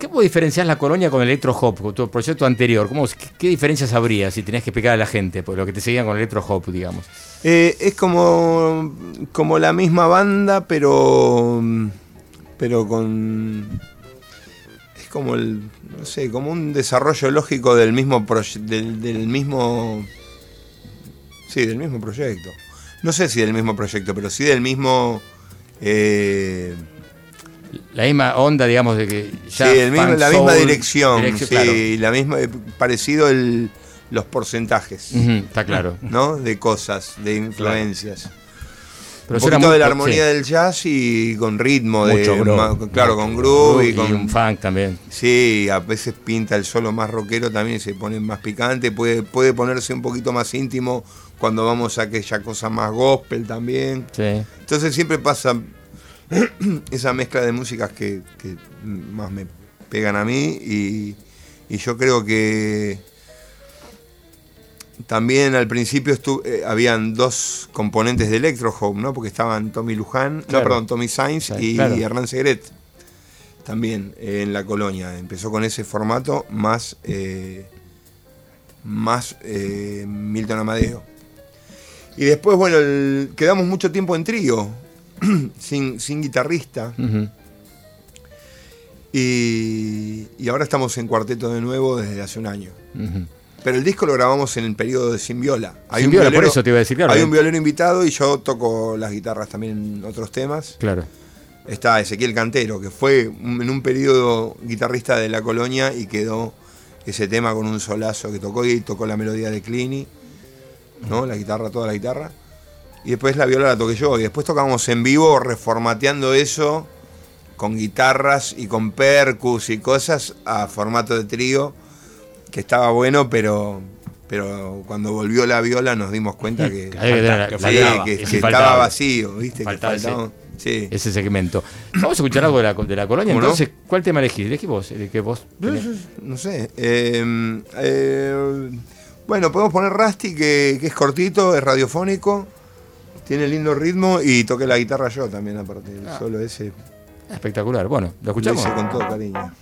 ¿Cómo diferencias la colonia con Electro Hop, con tu proyecto anterior? ¿Cómo, qué, qué diferencias habría si tenías que explicar a la gente por lo que te seguían con Electro Hop, digamos? Eh, es como, como la misma banda, pero. Pero con. Es como el. No sé, como un desarrollo lógico del mismo del, del mismo. Sí, del mismo proyecto. No sé si del mismo proyecto, pero sí del mismo. eh, La misma onda, digamos, de que ya. sí, el mismo- funk, la misma dirección. dirección, sí, claro. la misma. Parecido el, los porcentajes. Está claro. ¿no? De cosas, de influencias. Pero un poquito muy de la armonía sí. del jazz y con ritmo, Mucho de, groove. claro, con groove y con... un funk también. Sí, a veces pinta el solo más rockero también y se pone más picante, puede, puede ponerse un poquito más íntimo cuando vamos a aquella cosa más gospel también. Sí. Entonces siempre pasa esa mezcla de músicas que, que más me pegan a mí y, y yo creo que también al principio estu- eh, habían dos componentes de Electro Home, ¿no? Porque estaban Tommy Luján, Claro. no, perdón, Tommy Sainz y claro. Hernán Segret. También eh, en la colonia. Empezó con ese formato más, eh, más eh, Milton Amadeo. Y después, bueno, el- quedamos mucho tiempo en trío, sin, sin guitarrista. Y, y ahora estamos en cuarteto de nuevo desde hace un año. Pero el disco lo grabamos en el periodo de Sin Viola. Sin viola, por eso te iba a decir, claro. Hay eh. un violero invitado y yo toco las guitarras también en otros temas. Claro. Está Ezequiel Cantero, que fue un- en un periodo guitarrista de la colonia y quedó ese tema con un solazo que tocó y tocó la melodía de Clini, ¿no? La guitarra, toda la guitarra. Y después la viola la toqué yo. Y después tocamos en vivo reformateando eso con guitarras y con percus y cosas a formato de trío, que estaba bueno, pero, pero cuando volvió la viola nos dimos cuenta que, faltaba, estaba vacío, ¿viste? Que Faltaba ese- faltaba- sí. Ese segmento. Vamos a escuchar algo de la, de la colonia. Entonces, ¿cuál tema elegís? Elegí vos. El que vos tenés. No sé. eh, eh, bueno, podemos poner Rusty, que, que es cortito, es radiofónico, tiene lindo ritmo y toqué la guitarra yo también, aparte. Ah. Solo ese Espectacular. Bueno, ¿lo lo escuchamos? hice con todo cariño.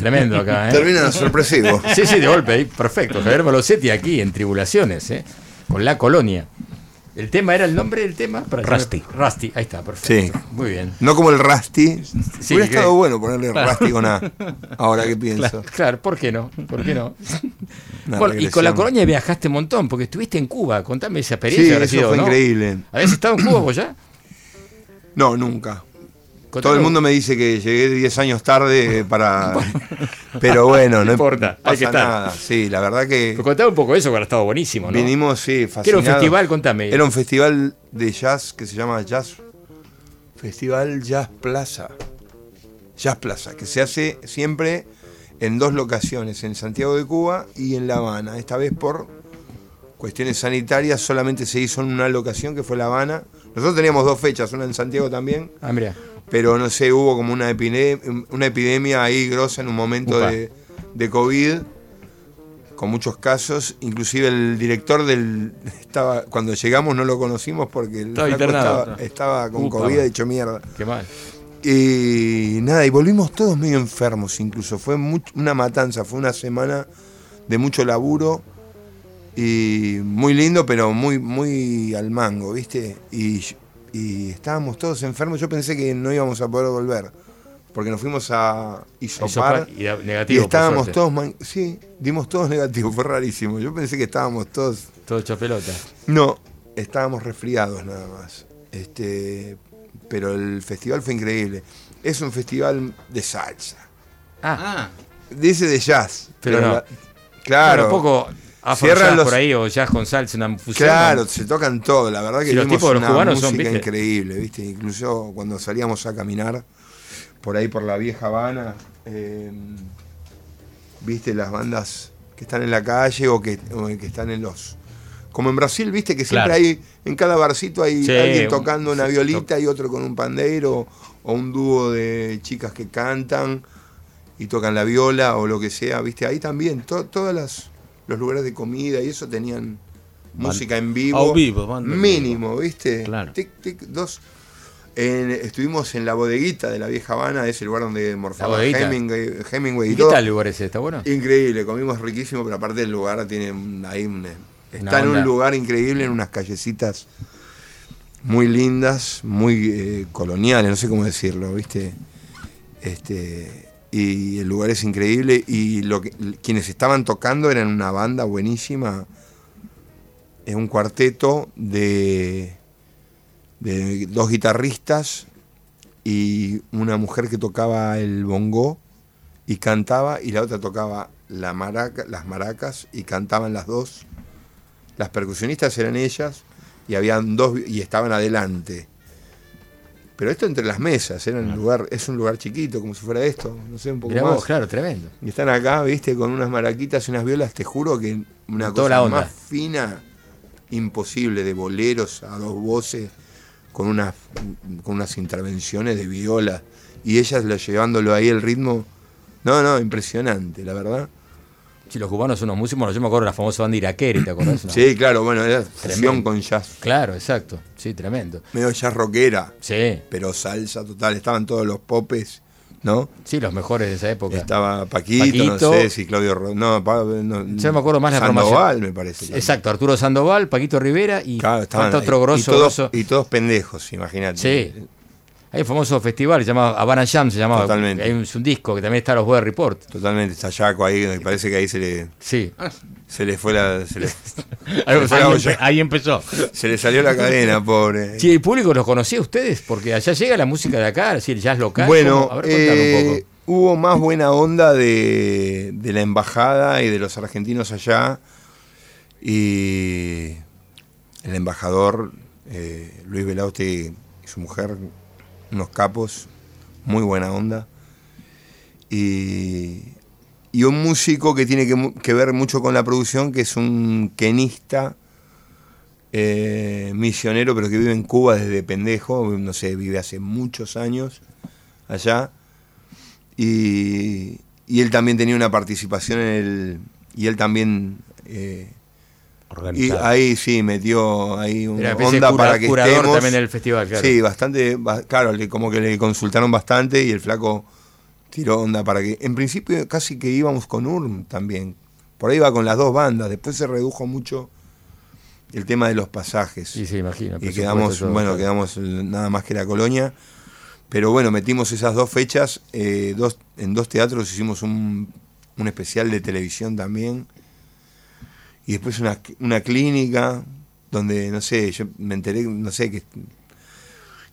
Tremendo acá. ¿eh? Termina sorpresivo. Sí, sí, de golpe, ahí, perfecto. Javier Malosetti aquí en Tribulaciones, ¿eh? con La Colonia. El tema era el nombre del tema. Para Rusty. Rusty, ahí está, perfecto. Sí. Muy bien. No como el Rusty. Sí, Hubiera que- estado bueno ponerle Rusty con A. Ahora que pienso. Claro, ¿por qué no? ¿Por qué no? Bueno, y con La Colonia viajaste un montón, porque estuviste en Cuba. Contame esa Sí, experiencia. habrá eso sido, fue ¿no? increíble. ¿Habías estado en Cuba vos ya? No, nunca. Todo el mundo me dice que llegué 10 años tarde para. Pero bueno, no, importa, hay que pasa estar. nada. Sí, la verdad que Pero contame un poco eso, que ahora estado buenísimo, ¿no? vinimos, sí, ¿Qué era un fascinados. festival? Contame. Era un festival de jazz que se llama Jazz. Festival Jazz Plaza. Jazz Plaza, que se hace siempre en dos locaciones, en Santiago de Cuba y en La Habana. Esta vez por cuestiones sanitarias solamente se hizo en una locación que fue La Habana. Nosotros teníamos dos fechas, una en Santiago también, Ah, mira. Pero no sé, hubo como una, epine- una epidemia ahí grosa en un momento de, de COVID, con muchos casos. Inclusive el director del... estaba Cuando llegamos no lo conocimos porque el Estaba estaba, estaba con Upa, COVID man. hecho mierda. Qué mal. Y nada, y volvimos todos medio enfermos incluso. Fue much- una matanza, fue una semana de mucho laburo y muy lindo, pero muy, muy al mango, ¿viste? Y, y estábamos todos enfermos. Yo pensé que no íbamos a poder volver, porque nos fuimos a Isopar. Y negativo, y estábamos todos, man- sí, dimos todos negativos, fue rarísimo. Yo pensé que estábamos todos Todo hecho pelota. no, estábamos resfriados nada más. Este, pero el festival fue increíble. Es un festival de salsa. Ah, Dice de jazz. Pero no. la- claro. un poco afro Cierran los- por ahí o jazz con salsa, una fusión. Claro, ¿no? se tocan todo. La verdad que Sí, los tipos de los cubanos son, ¿viste? increíble, ¿viste? Incluso cuando salíamos a caminar por ahí por la vieja Habana, eh, viste las bandas que están en la calle o que, o que están en los como en Brasil, viste que siempre Claro. hay en cada barcito hay Sí, alguien un- tocando una violita y otro con un pandeiro o un dúo de chicas que cantan y tocan la viola o lo que sea, viste ahí también to- todas las los lugares de comida y eso tenían música en vivo, banda mínimo, viste, Claro. tic tic dos En- estuvimos en la bodeguita de la vieja Habana, ese lugar donde morfaba. Hemingway, Hemingway y, ¿Y qué todo. tal el lugar ese? ¿Está bueno? Increíble, comimos riquísimo, pero aparte el lugar tiene ahí un- está en un lugar increíble, en unas callecitas muy lindas, muy eh, coloniales, no sé cómo decirlo, ¿viste? Este, y el lugar es increíble y lo que, quienes estaban tocando eran una banda buenísima, es un cuarteto de, dos guitarristas y una mujer que tocaba el bongo y cantaba y la otra tocaba las maracas y cantaban las dos. Las percusionistas eran ellas y habían dos y estaban adelante. Pero esto entre las mesas, era un lugar, es un lugar chiquito, como si fuera esto, no sé, un poco Mirá más. vos, claro, tremendo. Y están acá, viste, con unas maraquitas y unas violas, te juro que una la cosa onda. más fina, imposible, de boleros a dos voces, con unas, con unas intervenciones de viola, y ellas lo- llevándolo ahí el ritmo. No, no, impresionante, la verdad. Si los cubanos son unos músicos, bueno, yo me acuerdo de la famosa banda Iraqueri, ¿te acordás? Sí, claro, bueno, era fusión con jazz. Claro, exacto. Sí, tremendo. Medio jazz rockera, Sí, pero salsa total. Estaban todos los popes, ¿no? sí, los mejores de esa época. Estaba Paquito, Paquito. no sé si Claudio Ro- no, Pa- no, Yo me acuerdo más la Sandoval, formación. me parece. también. Exacto, Arturo Sandoval, Paquito Rivera y Claro, estaban otro grosso, y todos, grosso. y todos pendejos, imagínate. Sí. Hay un famoso festival llamado Havana Jam, se llamaba. Totalmente. Hay un, es un disco que también está en los Weather Report. Totalmente, está Yaco ahí, me parece que ahí se le, Sí. se le fue la. Se le, Algo se fue Ahí, la así. olla. empe- ahí empezó. Se le salió la cadena, pobre. Sí, el público los conocía a ustedes, porque allá llega la música de acá, es decir, el jazz local. bueno. A ver, contame un eh, poco. hubo más buena onda de, de la embajada y de los argentinos allá. Y el embajador eh, Luis Velauste y su mujer, unos capos, muy buena onda. Y, y un músico que tiene que, que ver mucho con la producción, que es un kenista eh, misionero, pero que vive en Cuba desde pendejo, no sé, vive hace muchos años allá. Y, y él también tenía una participación en el. Y él también. eh, y ahí sí metió ahí una onda cura- para que curador estemos. también del festival, claro. Sí, bastante, ba- claro, como que le consultaron bastante y el flaco tiró onda para que, en principio casi que íbamos con URM también, por ahí iba con las dos bandas, después se redujo mucho el tema de los pasajes Sí, sí, imagino. y quedamos, todo, bueno, claro. quedamos nada más que la colonia, pero bueno, metimos esas dos fechas, eh, dos, en dos teatros hicimos un, un especial de televisión también, y después una, una clínica donde, no sé, yo me enteré, no sé, que,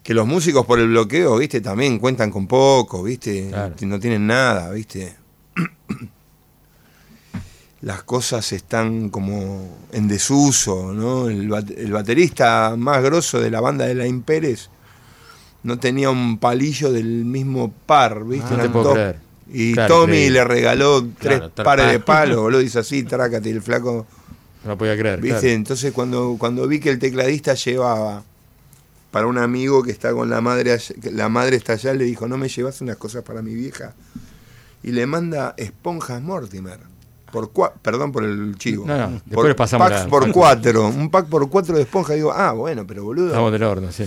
que los músicos por el bloqueo, viste, también cuentan con poco, viste, Claro. no tienen nada, viste. Las cosas están como en desuso, ¿no? El, el baterista más grosso de la banda de Lain Pérez no tenía un palillo del mismo par, ¿viste? Ah, no te Eran puedo dos- creer. Y Claro, Tommy le regaló tres Claro, pares de palos, boludo, dice así, trácate, y el flaco No lo podía creer. ¿Viste? claro. Entonces cuando, cuando vi que el tecladista llevaba para un amigo que está con la madre, la madre está allá, le dijo, no me llevas unas cosas para mi vieja. Y le manda esponjas Mortimer. Por cua- perdón por el chivo. No, no, después por pasamos packs la- por cuatro. Un pack por cuatro de esponja. Digo, ah, bueno, pero boludo. Estamos del horno, sí.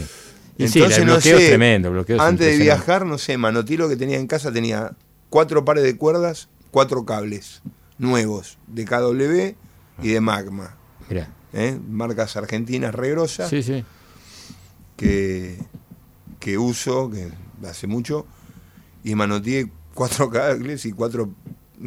Y sí, el no bloqueo sé, es tremendo. es Antes de viajar, no sé, Manotti lo que tenía en casa tenía cuatro pares de cuerdas, cuatro cables nuevos de KW y de Magma. Mirá. ¿eh? marcas argentinas regrosas Sí, sí. que, que uso que hace mucho y manoteé cuatro cables y cuatro,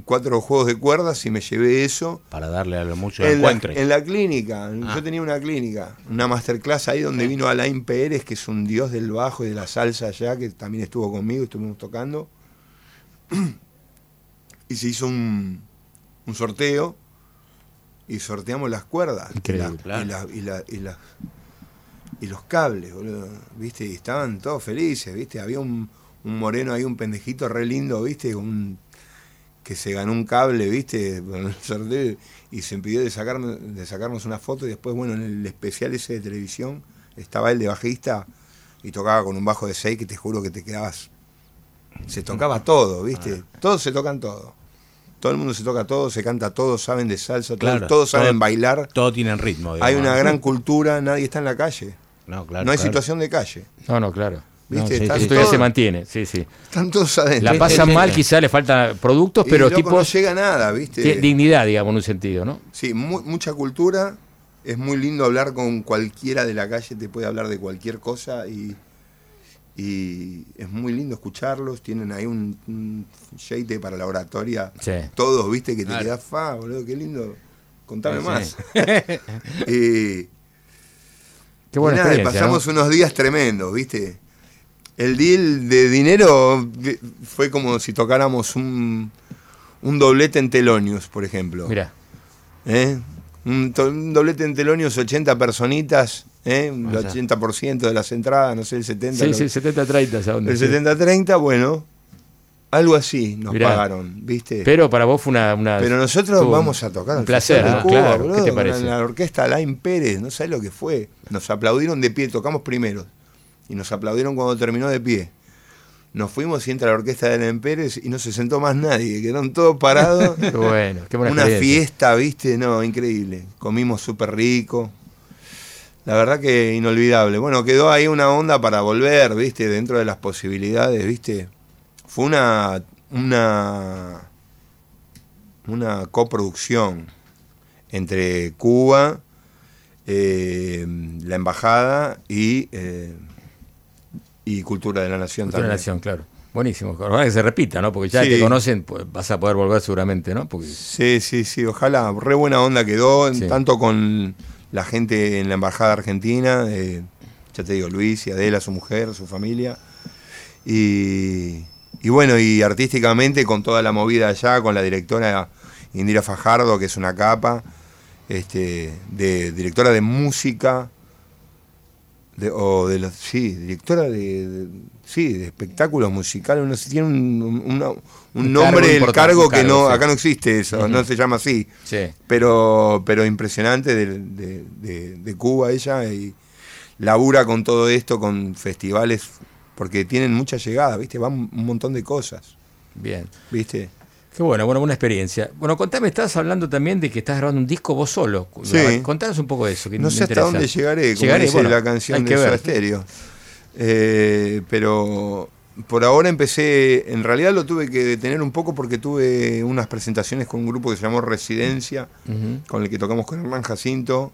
cuatro juegos de cuerdas y me llevé eso Para darle a lo mucho en la, encuentre. en la clínica. Ah. Yo tenía una clínica, una masterclass ahí donde vino Alain Pérez, que es un dios del bajo y de la salsa allá, que también estuvo conmigo, estuvimos tocando. Y se hizo un, un sorteo y sorteamos las cuerdas y, Increíble, la- y, la- y la- y la- y los cables, boludo, ¿viste? Y estaban todos felices, ¿viste? Había un, un moreno ahí, un pendejito re lindo, ¿viste? Un, que se ganó un cable, ¿viste? Con el sorteo y se impidió de, sacarnos, de sacarnos una foto y después, bueno, en el especial ese de televisión estaba el de bajista y tocaba con un bajo de 6 que te juro que te quedabas... Se tocaba todo, ¿viste? Todos se tocan todo. Todo el mundo se toca todo, se canta todo, saben de salsa, todo- todos saben todo- bailar. Todo tiene ritmo. Hay digamos. una gran cultura, nadie está en la calle. No, claro, no hay claro. situación de calle. No, no, claro. ¿Viste? No, sí, todos- se mantiene, sí, sí. Están todos adentro. La pasan mal, quizá le faltan productos, Y, pero tipo no llega nada, ¿viste? dignidad, digamos, en un sentido, ¿no? Sí, mu- mucha cultura. Es muy lindo hablar con cualquiera de la calle, te puede hablar de cualquier cosa y, y es muy lindo escucharlos. Tienen ahí un, un jeite para la oratoria. Sí. Todos, viste, que te Claro. quedás fa, boludo, qué lindo. Contame Sí. más. y, Qué buena y nada, experiencia, ¿no? pasamos unos días tremendos, ¿viste? El deal de dinero fue como si tocáramos un, un doblete en Telonius, por ejemplo. Mirá, ¿eh? Un doblete en Telonius, 80 personitas, ¿eh? el O sea. 80% de las entradas, no sé, el 70%. sí, lo- sí, 70-30, ¿sabes dónde? el Sí. 70-30, bueno, algo así nos Mirá. pagaron, ¿viste? Pero para vos fue una... una Pero nosotros vamos a tocar Un placer. Cuba, claro. ¿Qué te parece? La orquesta Alain Pérez, no sabes lo que fue. Nos aplaudieron de pie, tocamos primero. Y nos aplaudieron cuando terminó de pie. Nos fuimos y entra la orquesta de Alain Pérez y no se sentó más nadie, quedaron todos parados. Qué bueno, qué buena Una fiesta, viste, no, increíble. Comimos súper rico. La verdad que inolvidable. Bueno, quedó ahí una onda para volver, viste, dentro de las posibilidades, viste. Fue una, una, una coproducción entre Cuba, eh, la embajada y, eh, y Cultura de la Nación Cultura de también. Nación, claro. Buenísimo. Ojalá que se repita, ¿no? Porque ya Sí. te conocen, pues, vas a poder volver seguramente, ¿no? Porque Sí, sí, sí, ojalá. Re buena onda quedó, Sí. tanto con la gente en la Embajada Argentina, eh, ya te digo, Luis y Adela, su mujer, su familia, y, y bueno, y artísticamente con toda la movida allá, con la directora Indira Fajardo, que es una capa, este, de directora de música, de, o de los, sí, directora de, sí, de espectáculos musicales, no sé, tiene un- una- un Un nombre, el cargo que cargo, no, sí. acá no existe eso, no se llama así Sí. pero, pero impresionante de, de- de- de Cuba ella y labura con todo esto, con festivales, porque tienen mucha llegada, ¿viste? Van un montón de cosas, Bien. ¿viste? Qué bueno, bueno, buena experiencia. Bueno, contame, estás hablando también de que estás grabando un disco vos solo. Sí. Contanos un poco de eso. que No sé hasta dónde llegaré, como Llegaré, dice bueno, la canción de Soda. Stereo. Eh, pero por ahora empecé, en realidad lo tuve que detener un poco porque tuve unas presentaciones con un grupo que se llamó Residencia, con el que tocamos con Hernán Jacinto,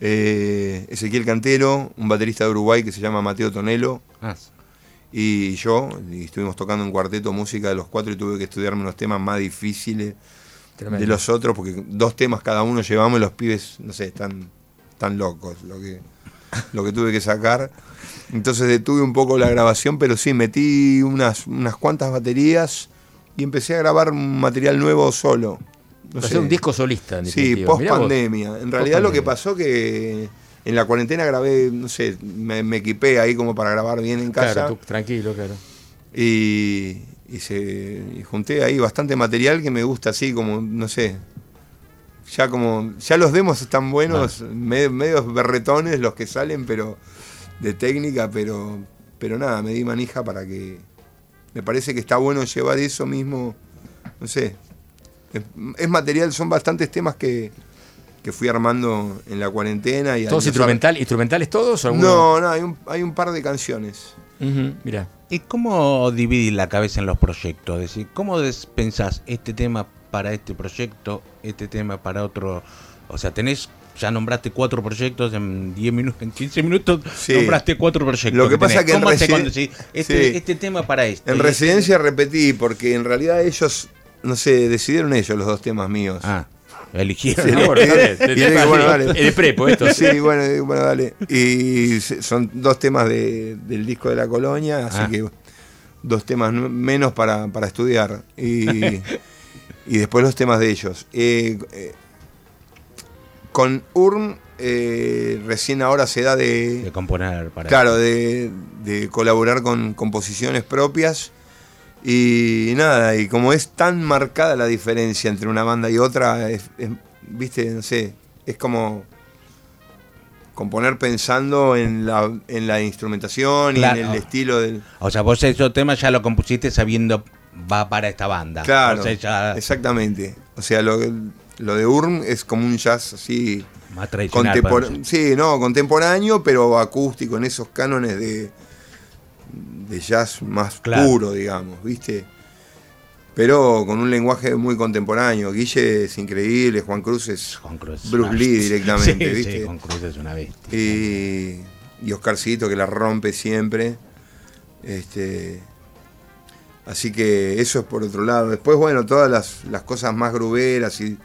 eh, Ezequiel Cantero, un baterista de Uruguay que se llama Mateo Tonelo, Ah, y yo, y estuvimos tocando un cuarteto música de los cuatro y tuve que estudiarme unos temas más difíciles Tremendo. de los otros, porque dos temas cada uno llevamos y los pibes, no sé, están tan locos lo que, lo que tuve que sacar. Entonces detuve un poco la grabación, pero sí, metí unas, unas cuantas baterías y empecé a grabar un material nuevo solo. No sé. un disco solista, en Sí, post vos. pandemia. En realidad lo que pasó que en la cuarentena grabé, no sé, me, me equipé ahí como para grabar bien en casa. Claro, tú- tranquilo, claro. Y, y se, y junté ahí bastante material que me gusta así, como, no sé. Ya como. Ya los demos están buenos, me- medios berretones los que salen, pero. De técnica, pero. Pero nada, me di manija para que. Me parece que está bueno llevar eso mismo. No sé. Es, es material, son bastantes temas que, que fui armando en la cuarentena. y ¿Todos instrumental, instrumentales todos? o alguno? No, no, hay un, hay un par de canciones. Mirá. ¿Y cómo dividís la cabeza en los proyectos? Es decir, ¿cómo des- pensás este tema para este proyecto, este tema para otro? O sea, tenés, ya nombraste cuatro proyectos en 10 minutos, en 15 minutos Sí. nombraste cuatro proyectos. Lo que pasa tenés. que en ¿Cómo haces resi- cuando este, Sí. este tema para esto? En este- residencia repetí, porque en realidad ellos, no sé, decidieron ellos los dos temas míos. Ah, eligieron. Sí. Y dije, bueno, dale. De prepo esto. Sí, bueno, digo, bueno, dale. Y son dos temas de- del disco de la colonia, así Ah. que dos temas menos para, para estudiar. Y, y después los temas de ellos. Eh, eh, con URM, eh, recién ahora se da De componer para. Claro, de, de colaborar con composiciones propias. Y nada, y como es tan marcada la diferencia entre una banda y otra, es- es- viste, no sé, es como componer pensando en la, en la instrumentación y en el estilo del... O sea, vos esos temas ya lo compusiste sabiendo va para esta banda. Claro, O sea, ya exactamente. O sea, lo, lo de Urm es como un jazz así más tradicional. Contempor- sí, no, contemporáneo, pero acústico, en esos cánones de, de jazz más Claro. puro, digamos, ¿viste? Pero con un lenguaje muy contemporáneo. Guille es increíble, Juan Cruz es Juan Cruz. Bruce Lee directamente, Sí, ¿viste? Sí, Juan Cruz es una bestia. y, y Oscarcito que la rompe siempre. Este, así que eso es por otro lado. Después, bueno, todas las, las cosas más gruberas y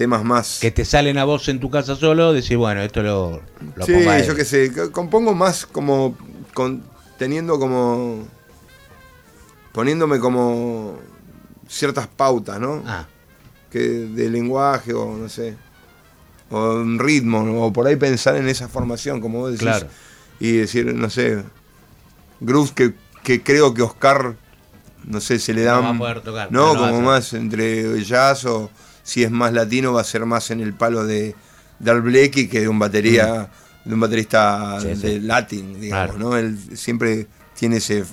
temas más... Que te salen a vos en tu casa solo, decir, bueno, esto lo, lo sí, yo qué sé, compongo más como con, teniendo como poniéndome como ciertas pautas, ¿no? Ah, Que de lenguaje o no sé, o un ritmo, ¿no? o por ahí pensar en esa formación, como vos decís, Claro. y decir, no sé, grooves que, que creo que Oscar, no sé, se le No dan, va a poder tocar, no, no como más entre jazz o si es más latino va a ser más en el palo de, de Al que de un batería, de un baterista. Sí, sí. de latin, digamos, Claro. ¿no? Él siempre tiene ese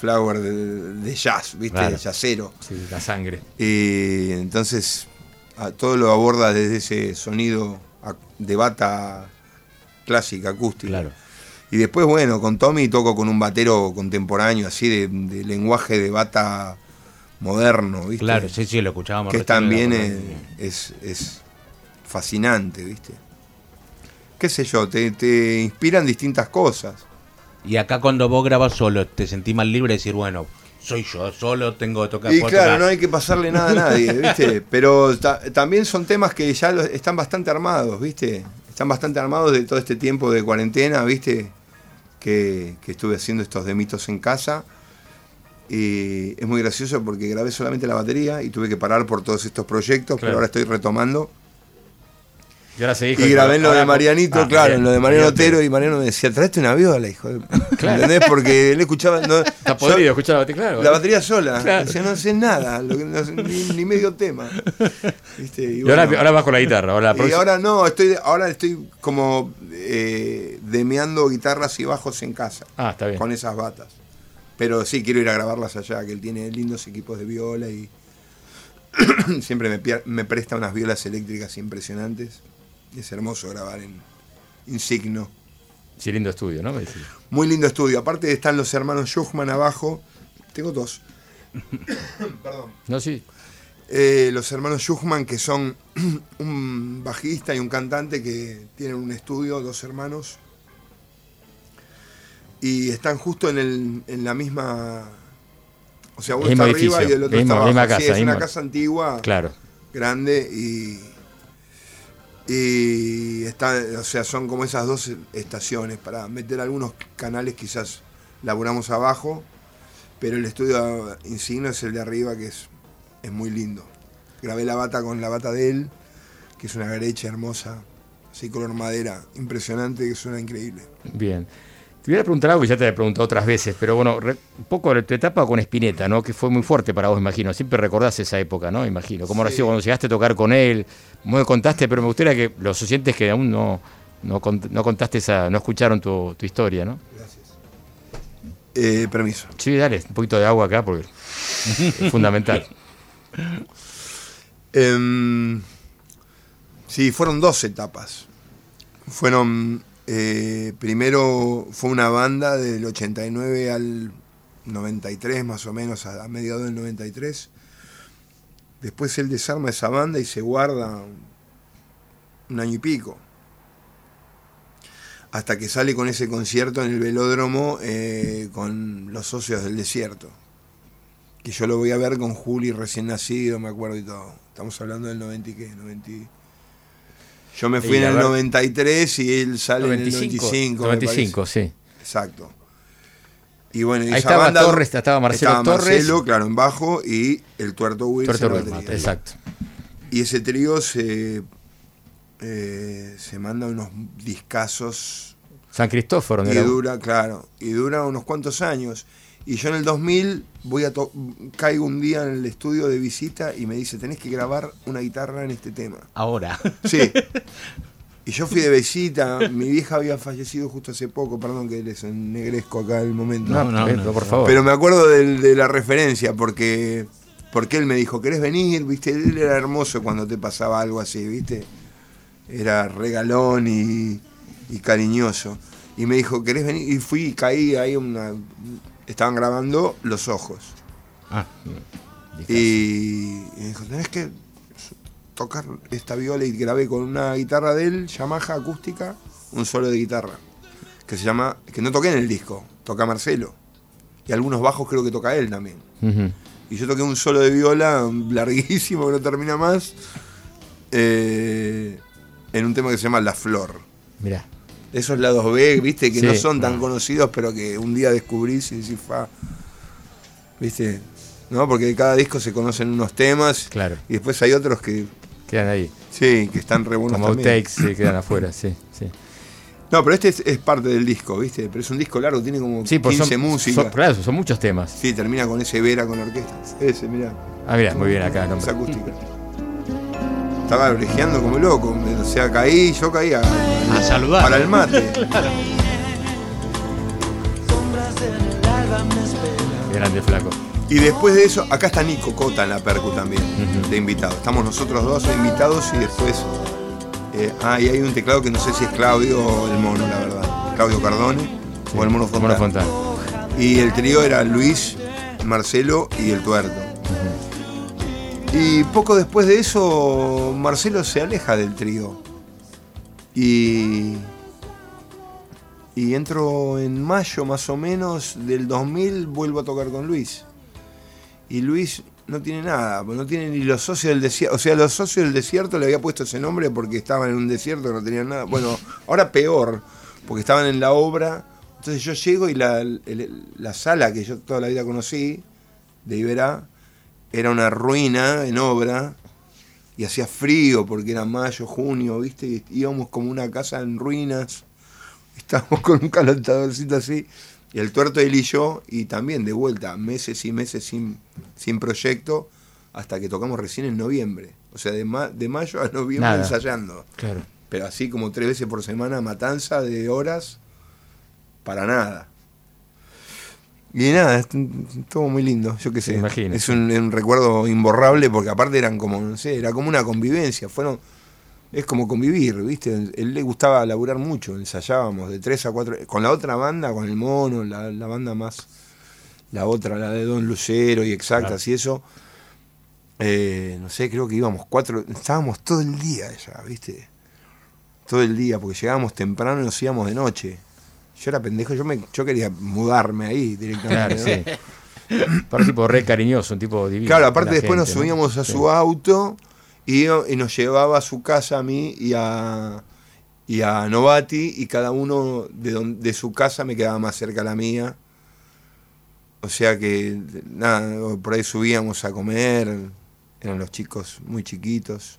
flower de, de jazz, ¿viste? Claro. Jazzero. Sí, la sangre. Y entonces a- todo lo aborda desde ese sonido de bata clásica, acústica. claro. Y después, bueno, con Tommy toco con un batero contemporáneo, así de, de lenguaje de bata moderno, ¿viste? Claro, sí, sí, lo escuchábamos. Que también es, es, es fascinante, ¿viste? Qué sé yo, te, te inspiran distintas cosas. Y acá cuando vos grabas solo, te sentís más libre de decir, bueno, soy yo, solo tengo que tocar. Y claro, tocar. no hay que pasarle nada a nadie, ¿viste? Pero ta- también son temas que ya los- están bastante armados, ¿viste? Están bastante armados de todo este tiempo de cuarentena, ¿viste? Que, que estuve haciendo estos demitos en casa. Y es muy gracioso porque grabé solamente la batería y tuve que parar por todos estos proyectos, Claro. pero ahora estoy retomando. Y ahora grabé en lo de Marianito, Ah, claro, en lo de Mariano. Otero y Mariano me decía, traeste una viola, hijo de... Claro. ¿Entendés? Porque él escuchaba... No, Está podrido, escuchar la batería, claro. la batería sola, Claro. o sea, no sé nada, lo no ni, ni medio tema. ¿Viste? Y Y ahora, ahora vas con la guitarra. Ahora la Y ahora no, estoy ahora estoy como eh, demeando guitarras y bajos en casa Ah, está bien. con esas batas. Pero sí quiero ir a grabarlas allá, que él tiene lindos equipos de viola y siempre me, me presta unas violas eléctricas impresionantes. Es hermoso grabar en Insigno. Sí, lindo estudio, ¿no? Muy lindo estudio. Aparte están los hermanos Schuchman abajo. Tengo dos. Perdón. No, sí. Eh, los hermanos Schuchman, que son un bajista y un cantante que tienen un estudio, dos hermanos. Y están justo en, el, en la misma. O sea, uno está arriba edificio, y el otro mismo- está abajo. Sí, es una casa antigua, Claro. grande y. Y está, o sea, son como esas dos estaciones. Para meter algunos canales quizás laburamos abajo, pero el estudio insigno es el de arriba que es, es muy lindo. Grabé la bata con la bata de él, que es una garecha hermosa, así color madera, impresionante, que suena increíble. Bien. Te voy a preguntar algo que ya te he preguntado otras veces, pero bueno, re- un poco de tu etapa con Spinetta, ¿no? Que fue muy fuerte para vos, imagino. Siempre recordás esa época, ¿no? Imagino. ¿Cómo Sí. cuando llegaste a tocar con él? Me contaste, pero me gustaría que los oyentes que aún no, no, no contaste esa, no escucharon tu, tu historia, ¿no? Eh, permiso. Sí, dale, un poquito de agua acá porque es fundamental. Em, sí, fueron dos etapas. Fueron, eh, primero fue una banda del 89 al 93, más o menos, a, mediados del 93. Después él desarma esa banda y se guarda un año y pico. Hasta que sale con ese concierto en el velódromo eh, con los socios del desierto que yo lo voy a ver con Juli recién nacido, me acuerdo y todo. Estamos hablando del 90 y qué, 90 y- Yo me fui en el ver- 93 y él sale en el 95. me 95, sí. Exacto. Y bueno, y Ahí estaba banda- Torres, estaba Marcelo estaba Torres. Marcelo, claro, en bajo y el Tuerto Wilson. Tuerto Wilson, exacto. Y ese trío se, eh, se manda unos discazos San Cristóforo, ¿no y dura, claro, y dura unos cuantos años. Y yo en el 2000 voy a to- caigo un día en el estudio de visita y me dice, tenés que grabar una guitarra en este tema. Ahora. Sí. Y yo fui de visita, mi vieja había fallecido justo hace poco, perdón que les ennegrezco acá el momento. No, No, no, no, por favor. Pero me acuerdo de la referencia, porque, porque él me dijo, ¿querés venir? ¿Viste? Él era hermoso cuando te pasaba algo así, ¿viste? Era regalón y, y cariñoso. Y me dijo, ¿querés venir? Y fui y caí ahí una... Estaban grabando Los Ojos. Ah, Y, y me dijo, tenés que tocar esta viola y grabé con una guitarra de él, Yamaha acústica, un solo de guitarra. Que se llama, que no toqué en el disco, toca Marcelo. Y algunos bajos creo que toca él también. Y yo toqué un solo de viola larguísimo que no termina más. eh, en un tema que se llama La Flor. Mirá. Esos lados B, viste, que Sí. no son tan conocidos, pero que un día descubrís y decís, fa. ¿Viste? ¿No? Porque de cada disco se conocen unos temas. Claro. Y después hay otros que, Quedan ahí. sí, que están re buenos Como outtakes se quedan afuera, sí, sí. No, pero este es, es parte del disco, ¿viste? Pero es un disco largo, tiene como Sí, pues 15 son, músicas. son- claro, son muchos temas. Sí, termina con ese Vera con orquesta. Ese, mirá. Ah, mirá, muy bien acá nombre. acústica. Estaba brejeando como loco. O sea, caí, yo caí a, A saludar. para el mate. Qué grande flaco. Y después de eso, acá está Nico Cota en la percu también, de invitado. Estamos nosotros dos invitados y después. eh, ah, y hay un teclado que no sé si es Claudio o el mono, la verdad. Claudio Cardone o el mono Mono Fontana. Fontana. Y el trío era Luis, Marcelo y el tuerto. Y poco después de eso, Marcelo se aleja del trío. Y. Y entro en mayo más o menos del 2000, vuelvo a tocar con Luis. Y Luis no tiene nada, no tiene ni los socios del desierto. O sea, los socios del desierto le había puesto ese nombre porque estaban en un desierto no tenían nada. Bueno, ahora peor, porque estaban en la obra. Entonces yo llego y la, la sala que yo toda la vida conocí, de Iberá, era una ruina en obra y hacía frío porque era mayo, junio, ¿viste? Y íbamos como una casa en ruinas, estábamos con un calentadorcito así, y el tuerto él y yo, y también de vuelta, meses y meses sin, sin proyecto, hasta que tocamos recién en noviembre. O sea, de, ma- de mayo a noviembre Nada. ensayando. Claro. Pero así como tres veces por semana, matanza de horas, para nada. Y nada, estuvo muy lindo, yo qué sé. Es un recuerdo imborrable porque aparte eran como, no sé, era como una convivencia. Fueron, es como convivir, ¿viste? Él le gustaba laburar mucho, ensayábamos de tres a cuatro, con la otra banda, con el mono, la, la banda más, la otra, la de Don Lucero y exactas y eso. eh, no sé, creo que íbamos cuatro, estábamos todo el día allá, ¿viste? Todo el día, porque llegábamos temprano y nos íbamos de noche. Yo era pendejo, yo me, yo quería mudarme ahí Claro, directamente. ¿no? sí. Para un tipo re cariñoso, un tipo divino. Claro, aparte después nos subíamos a Sí. su auto y, y nos llevaba a su casa a mí y a, y a Novati y cada uno de, don- de su casa me quedaba más cerca a la mía. O sea que, nada, por ahí subíamos a comer, eran los chicos muy chiquitos,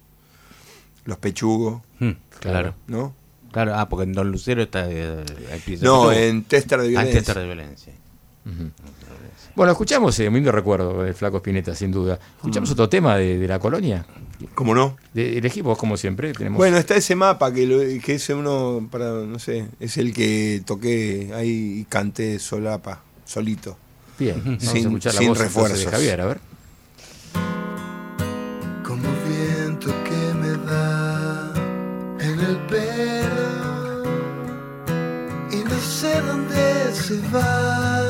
los pechugos, Hmm, claro. ¿no? Claro, ah, porque en Don Lucero está. eh, No, de- en Tester de Ah, en Violencia. Tester de violencia. Bueno, escuchamos eh, un lindo recuerdo del Flaco Spinetta, sin duda. Mm. Escuchamos otro tema de, de la colonia. ¿Cómo no? De, elegimos, como siempre, tenemos... Bueno, está ese mapa que, lo, que ese uno, para, no sé, es el que toqué ahí y canté solapa, solito. Bien, vamos Sin- a escuchar la sin voz entonces de refuerzos. Javier, a ver. como viento que me da en el pelo va.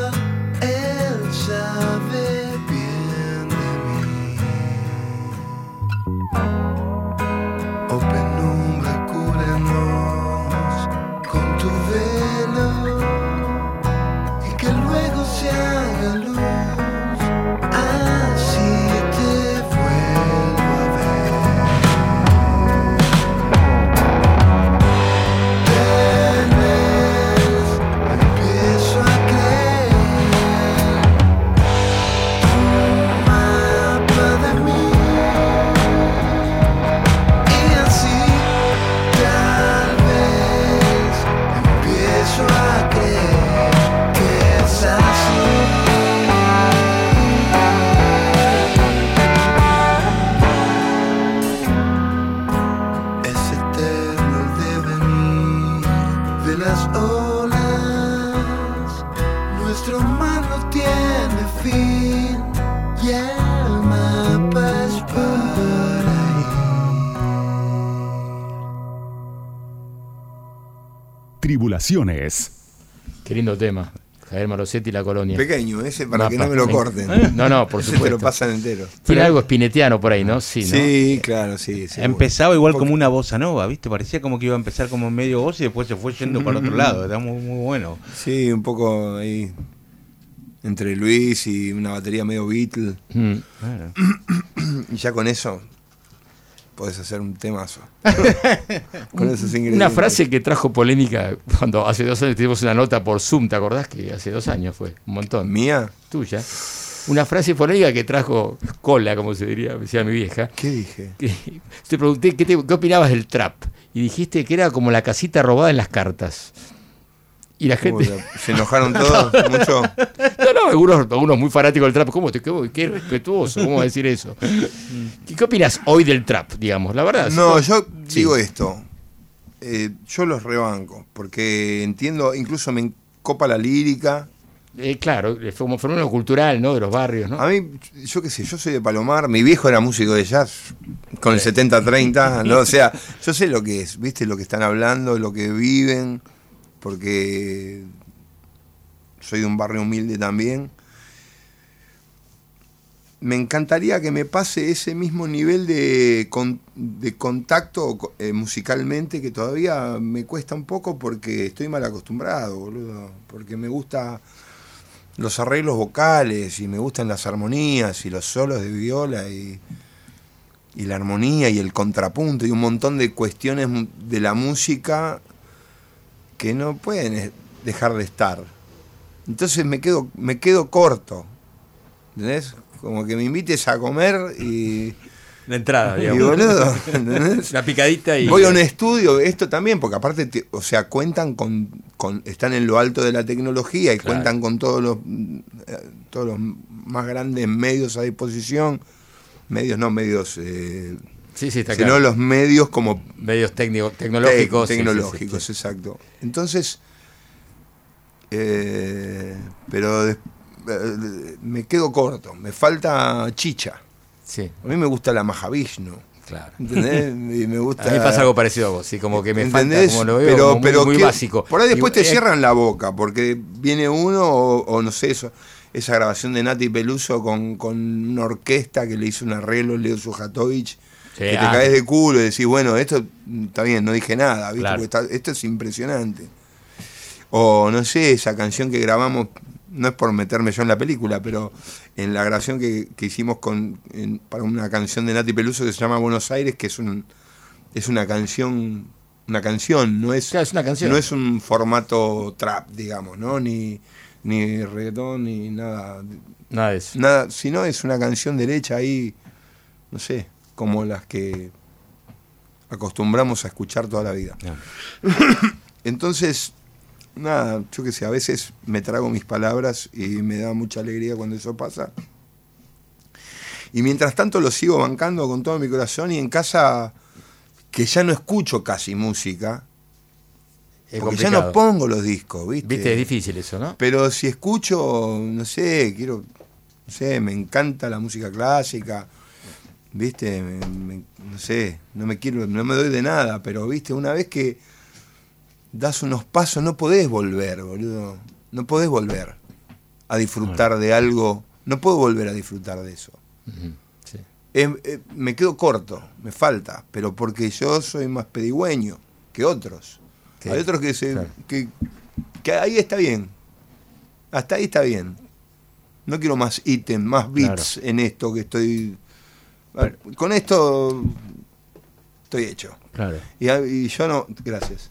Tribulaciones. Qué lindo tema. Javier Marosetti y la colonia. Pequeño, ese para Mapa. que no me lo corten. No, no, por supuesto. lo pasan entero. Tiene algo espinetiano por ahí, ¿no? Sí, ¿no? Sí, claro, sí. seguro. Empezaba igual Porque- como una bossa nova, ¿viste? Parecía como que iba a empezar como medio voz y después se fue yendo para otro lado. Era muy, muy bueno. Sí, un poco ahí. Entre Luis y una batería medio Beatle. Mm. Claro. Y ya con eso podés hacer un temazo. con esos ingredientes. Una frase que trajo polémica cuando hace dos años tuvimos una nota por Zoom, ¿te acordás? Que hace dos años fue, un montón. ¿Mía? Tuya. Una frase polémica que trajo cola, como se diría, decía mi vieja. ¿Qué dije? que te pregunté ¿qué, te- qué opinabas del trap y dijiste que era como la casita robada en las cartas. Y la gente. Se enojaron todos mucho. No, no, algunos, algunos muy fanáticos del trap. ¿Cómo te qué, qué respetuoso? ¿Cómo decir eso? ¿Qué, qué opinas hoy del trap, digamos? La verdad. No, yo Sí. digo esto. Eh, yo los rebanco, porque entiendo, incluso me copa la lírica. Eh, claro, como fenómeno cultural, ¿no? De los barrios, ¿no? A mí, yo qué sé, yo soy de Palomar, mi viejo era músico de jazz con el 70-30, ¿no? O sea, yo sé lo que es, ¿viste? Lo que están hablando, lo que viven, porque soy de un barrio humilde también. Me encantaría que me pase ese mismo nivel de, de contacto eh, musicalmente que todavía me cuesta un poco porque estoy mal acostumbrado, boludo. Porque me gusta los arreglos vocales y me gustan las armonías y los solos de viola y, la armonía y el contrapunto y un montón de cuestiones de la música que no pueden dejar de estar. Entonces me quedo, me quedo corto. ¿Entendés? como que me invites a comer y, La entrada, y digamos. boludo, ¿entendés? Una picadita y. Voy a un estudio, esto también, porque aparte, te- o sea, cuentan con, con- están en lo alto de la tecnología y Claro. cuentan con todos los, todos los más grandes medios a disposición, medios no medios, eh, Sí, sí, está sino claro. los medios como Medios técnico- tecnológicos. Tecnológicos, sí, exacto. Entonces, eh, pero des- eh, me quedo corto, me falta chicha. Sí, A mí me gusta la Mahavishnu, claro. ¿entendés? Y me gusta... A mí pasa algo parecido a vos, sí, como que me falta, ¿Entendés? como lo veo, pero, como muy, pero muy que- básico. Por ahí después Y- te eh, cierran la boca, porque viene uno, o, o no sé, eso, esa grabación de Nati Peluso con, con una orquesta que le hizo un arreglo, Leo Sujatovich, Sí, que te ah. caes de culo y decís, bueno, esto está bien, no dije nada, ¿viste? Claro. Está- esto es impresionante. O no sé, esa canción que grabamos, no es por meterme yo en la película, pero en la grabación que, que hicimos con, en- para una canción de Nati Peluso que se llama Buenos Aires, que es un es una canción, una canción, no es, Claro, es una canción. no es un formato trap, digamos, ¿no? Ni, ni reggaetón, ni nada, Nada de eso. nada, sino es una canción derecha ahí, no sé, como las que acostumbramos a escuchar toda la vida. Entonces, nada, yo qué sé, a veces me trago mis palabras y me da mucha alegría cuando eso pasa. Y mientras tanto lo sigo bancando con todo mi corazón y en casa, que ya no escucho casi música, Es porque ya no pongo los discos, ¿viste? Viste, es difícil eso, ¿no? Pero si escucho, no sé, quiero, no sé, me encanta la música clásica, viste, Me- me- no sé, no me quiero, no me doy de nada, pero viste, una vez que das unos pasos no podés volver, boludo, no podés volver a disfrutar de algo, no puedo volver a disfrutar de eso. Sí. Eh, eh, me quedo corto, me falta, pero porque yo soy más pedigüeño que otros. Hay otros que, se, claro. que, que ahí está bien. Hasta ahí está bien. No quiero más ítem, más bits en esto que estoy... Ah, Con esto estoy hecho. Claro, Y, a- y yo no... Gracias.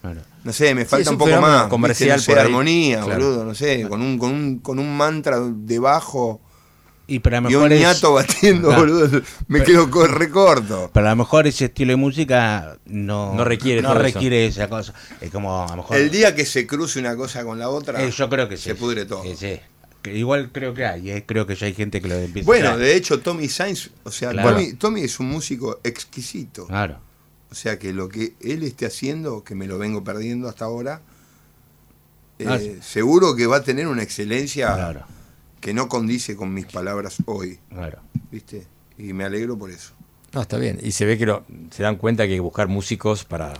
claro. No sé, me falta un un poco más. comercial. No sé, por armonía, Claro. boludo, no sé, con un, con un, con un mantra debajo Y pero a lo y un mejor es- ñato batiendo, Claro. boludo. Me quedo co- recorto. Pero a lo mejor ese estilo de música no, No requiere no requiere esa cosa. Es como a lo mejor. El día que se cruce una cosa con la otra, Eh, yo creo que sí. se pudre todo. Eh, sí. Que igual creo que hay, eh, creo que ya hay gente que lo empieza Bueno, a de hecho, Tommy Sainz, o sea, Claro. Tommy, Tommy es un músico exquisito. Claro. O sea, que lo que él esté haciendo, que me lo vengo perdiendo hasta ahora, eh, Ah, sí. seguro que va a tener una excelencia Claro. que no condice con mis palabras hoy, Claro. ¿viste? Y me alegro por eso. No, está bien. Y se ve que lo- se dan cuenta que hay que buscar músicos para,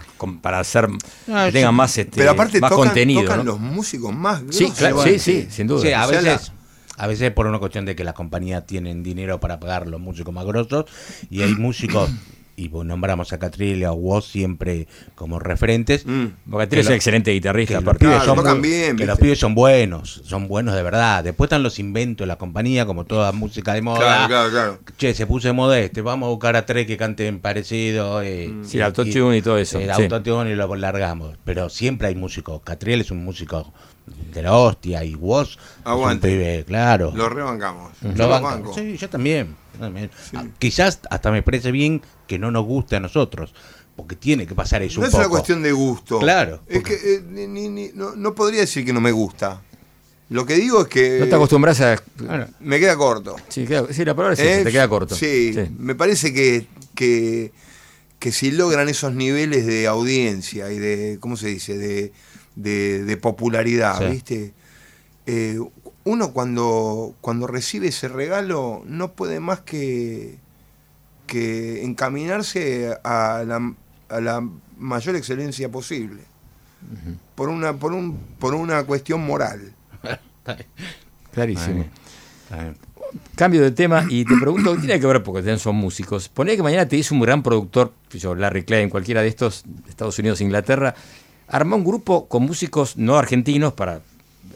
para hacer Ah, que tengan más, este, Pero aparte más tocan, contenido. tocan ¿no? los músicos más Sí, claro, sí, sí, sin duda. Sí, a O sea, veces, a veces por una cuestión de que las compañías tienen dinero para pagar los músicos más grosos y hay músicos, y pues nombramos a Catril o a Woz siempre como referentes. Mm. Bocatelli es que un excelente Que guitarrista. los aparte. pibes Claro, son bien, que los pibes son buenos, son buenos de verdad. Después están los inventos de la compañía, como toda música de moda. Claro, claro, claro. Che, se puso de moda este, vamos a buscar a tres que canten parecido. eh, Sí, el autotune y todo eso, El sí. autotune y lo largamos. Pero siempre hay músicos. Catriel es un músico de la hostia y un Aguante. pibe, claro. Lo rebancamos. Lo Yo lo banco. banco. Sí, yo también. yo también. Ah, Quizás hasta me parece bien que no nos guste a nosotros, porque tiene que pasar eso No un es poco. una cuestión de gusto. Claro, Es porque- que eh, ni- ni- ni- no, no podría decir que no me gusta. Lo que digo es que No te acostumbras a. Me queda corto. Sí, queda- sí, la palabra es esa, te queda corto. Sí, Sí. me parece que, que, que si logran esos niveles de audiencia y de, ¿cómo se dice?, de, de, de popularidad, Sí. ¿viste? Eh, uno cuando, cuando recibe ese regalo no puede más que, que encaminarse a la, a la mayor excelencia posible. por, una, por, un, por una cuestión moral. Clarísimo. Está bien. Cambio de tema y te pregunto, ¿qué tiene que ver? Porque ustedes son músicos. Poné que mañana te dice un gran productor, yo, Larry Klein, cualquiera de estos, de Estados Unidos, Inglaterra, arma un grupo con músicos no argentinos para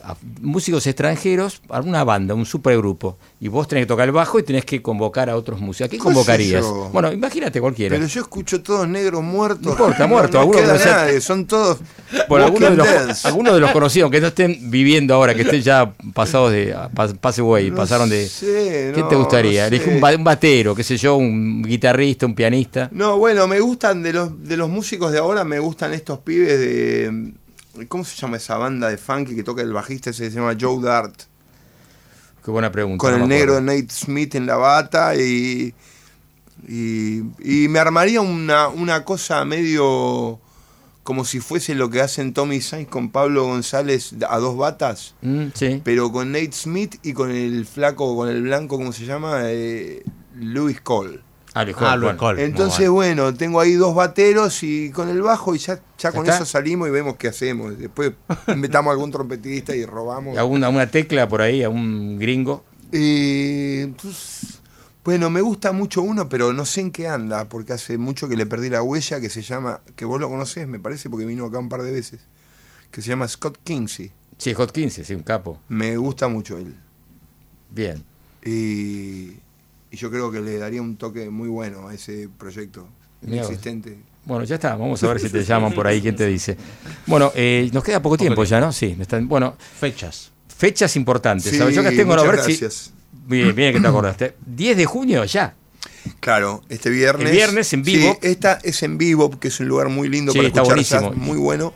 a músicos extranjeros a una banda, un supergrupo, y vos tenés que tocar el bajo y tenés que convocar a otros músicos. ¿A quién ¿Qué sé convocarías? Bueno, imagínate cualquiera. Pero yo escucho todos negros muertos. No importa, muertos, No, algunos queda no nadie, son todos. Bueno, algunos de, los, algunos de los conocidos, aunque no estén viviendo ahora, que estén ya pasados de pas- pase away, No pasaron de. sé, ¿Qué te gustaría? sé. Un batero, qué sé yo, un guitarrista, un pianista. No, bueno, me gustan de los de los músicos de ahora, me gustan estos pibes de ¿cómo se llama esa banda de funky que toca el bajista ese se llama Joe Dart? Qué buena pregunta. Con no el negro acuerdo. Nate Smith en la bata y y, y me armaría una, una cosa medio como si fuese lo que hacen Tommy Sainz con Pablo González a dos batas, Mm, sí. pero con Nate Smith y con el flaco, con el blanco, ¿cómo se llama? Eh, Louis Cole. Ah, Luis Ah, Luis. Entonces, bueno, tengo ahí dos bateros y con el bajo y ya, ya con está? eso salimos y vemos qué hacemos. Después inventamos algún trompetista y robamos. ¿Alguna una tecla por ahí, a un gringo? Y, pues, bueno, me gusta mucho uno, pero no sé en qué anda, porque hace mucho que le perdí la huella, que se llama, que vos lo conocés, me parece, porque vino acá un par de veces, que se llama Scott Kinsey. Sí, Hot 15, sí, un capo. Me gusta mucho él. Bien. Y, y yo creo que le daría un toque muy bueno a ese proyecto Mirá vos. existente. Bueno, ya está. Vamos a ver si te llaman por ahí. ¿Quién te dice? Bueno, eh, nos queda poco tiempo ya, ¿no? Sí. me están- bueno, Fechas. fechas importantes. Sí, ¿sabes? Yo que tengo, a ver si. gracias. Bien, bien que te acordaste. 10 de junio ya. Claro, este viernes. El viernes en vivo. Sí, esta es en vivo, que es un lugar muy lindo Sí, para está escuchar jazz, buenísimo. muy bueno.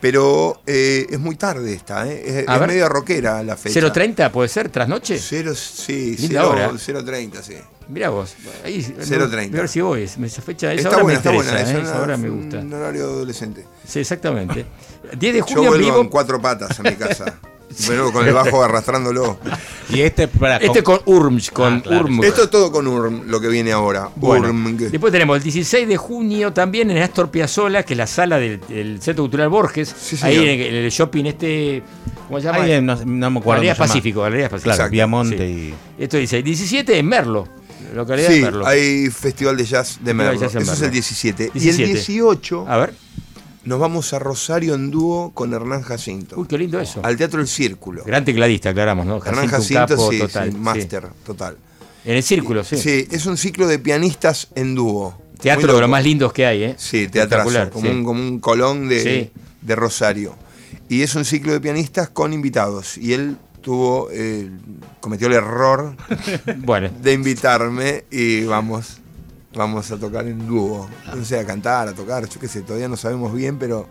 Pero eh, es muy tarde esta, ¿eh? es, es medio rockera la fecha. 0.30 puede ser, trasnoche. Cero, sí, Linda cero- hora. 0.30, sí. Mirá vos. Ahí, 0.30. Voy a ver si voy. Esa fecha, esa Está hora buena, me está interesa. buena. ¿eh? es Esa hora me gusta. Un horario adolescente. Sí, exactamente. 10 de Yo junio en vuelvo vivo. en cuatro patas a mi casa. Bueno, con el bajo arrastrándolo. Y este para Este con Urmsch, con Ah, claro. Urmg. Esto es todo con Urm, lo que viene ahora. Bueno, Urmg. después tenemos el 16 de junio también en Astor Piazzolla, que es la sala del, del Centro Cultural Borges. Sí, ahí en el, en el shopping este, ¿cómo se llama? Ahí en- no, no me acuerdo. Galerías. Pacífico, Galerías Pacífico. Claro, Viamonte sí. Esto dice, 17 en Merlo, localidad Sí, de Merlo. hay Festival de Jazz de Merlo. Jazz Eso es Merlo. el 17. Y 17. el 18 A ver, nos vamos a Rosario en dúo con Hernán Jacinto. uy, qué lindo eso. Al Teatro El Círculo. Gran tecladista, aclaramos, ¿no? Hernán Jacinto, un Jacinto, capo sí, total. sí, sí. máster, total. En el círculo, sí. Sí. es un ciclo de pianistas en dúo. Teatro de los más lindos que hay, ¿eh? Sí, teatrazo, Espectacular, como, un, como un colón de, de Rosario. Y es un ciclo de pianistas con invitados. Y él tuvo, eh, cometió el error Bueno, de invitarme y vamos, vamos a tocar en dúo. No sé, a cantar, a tocar, yo qué sé, todavía no sabemos bien, pero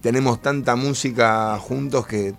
tenemos tanta música juntos que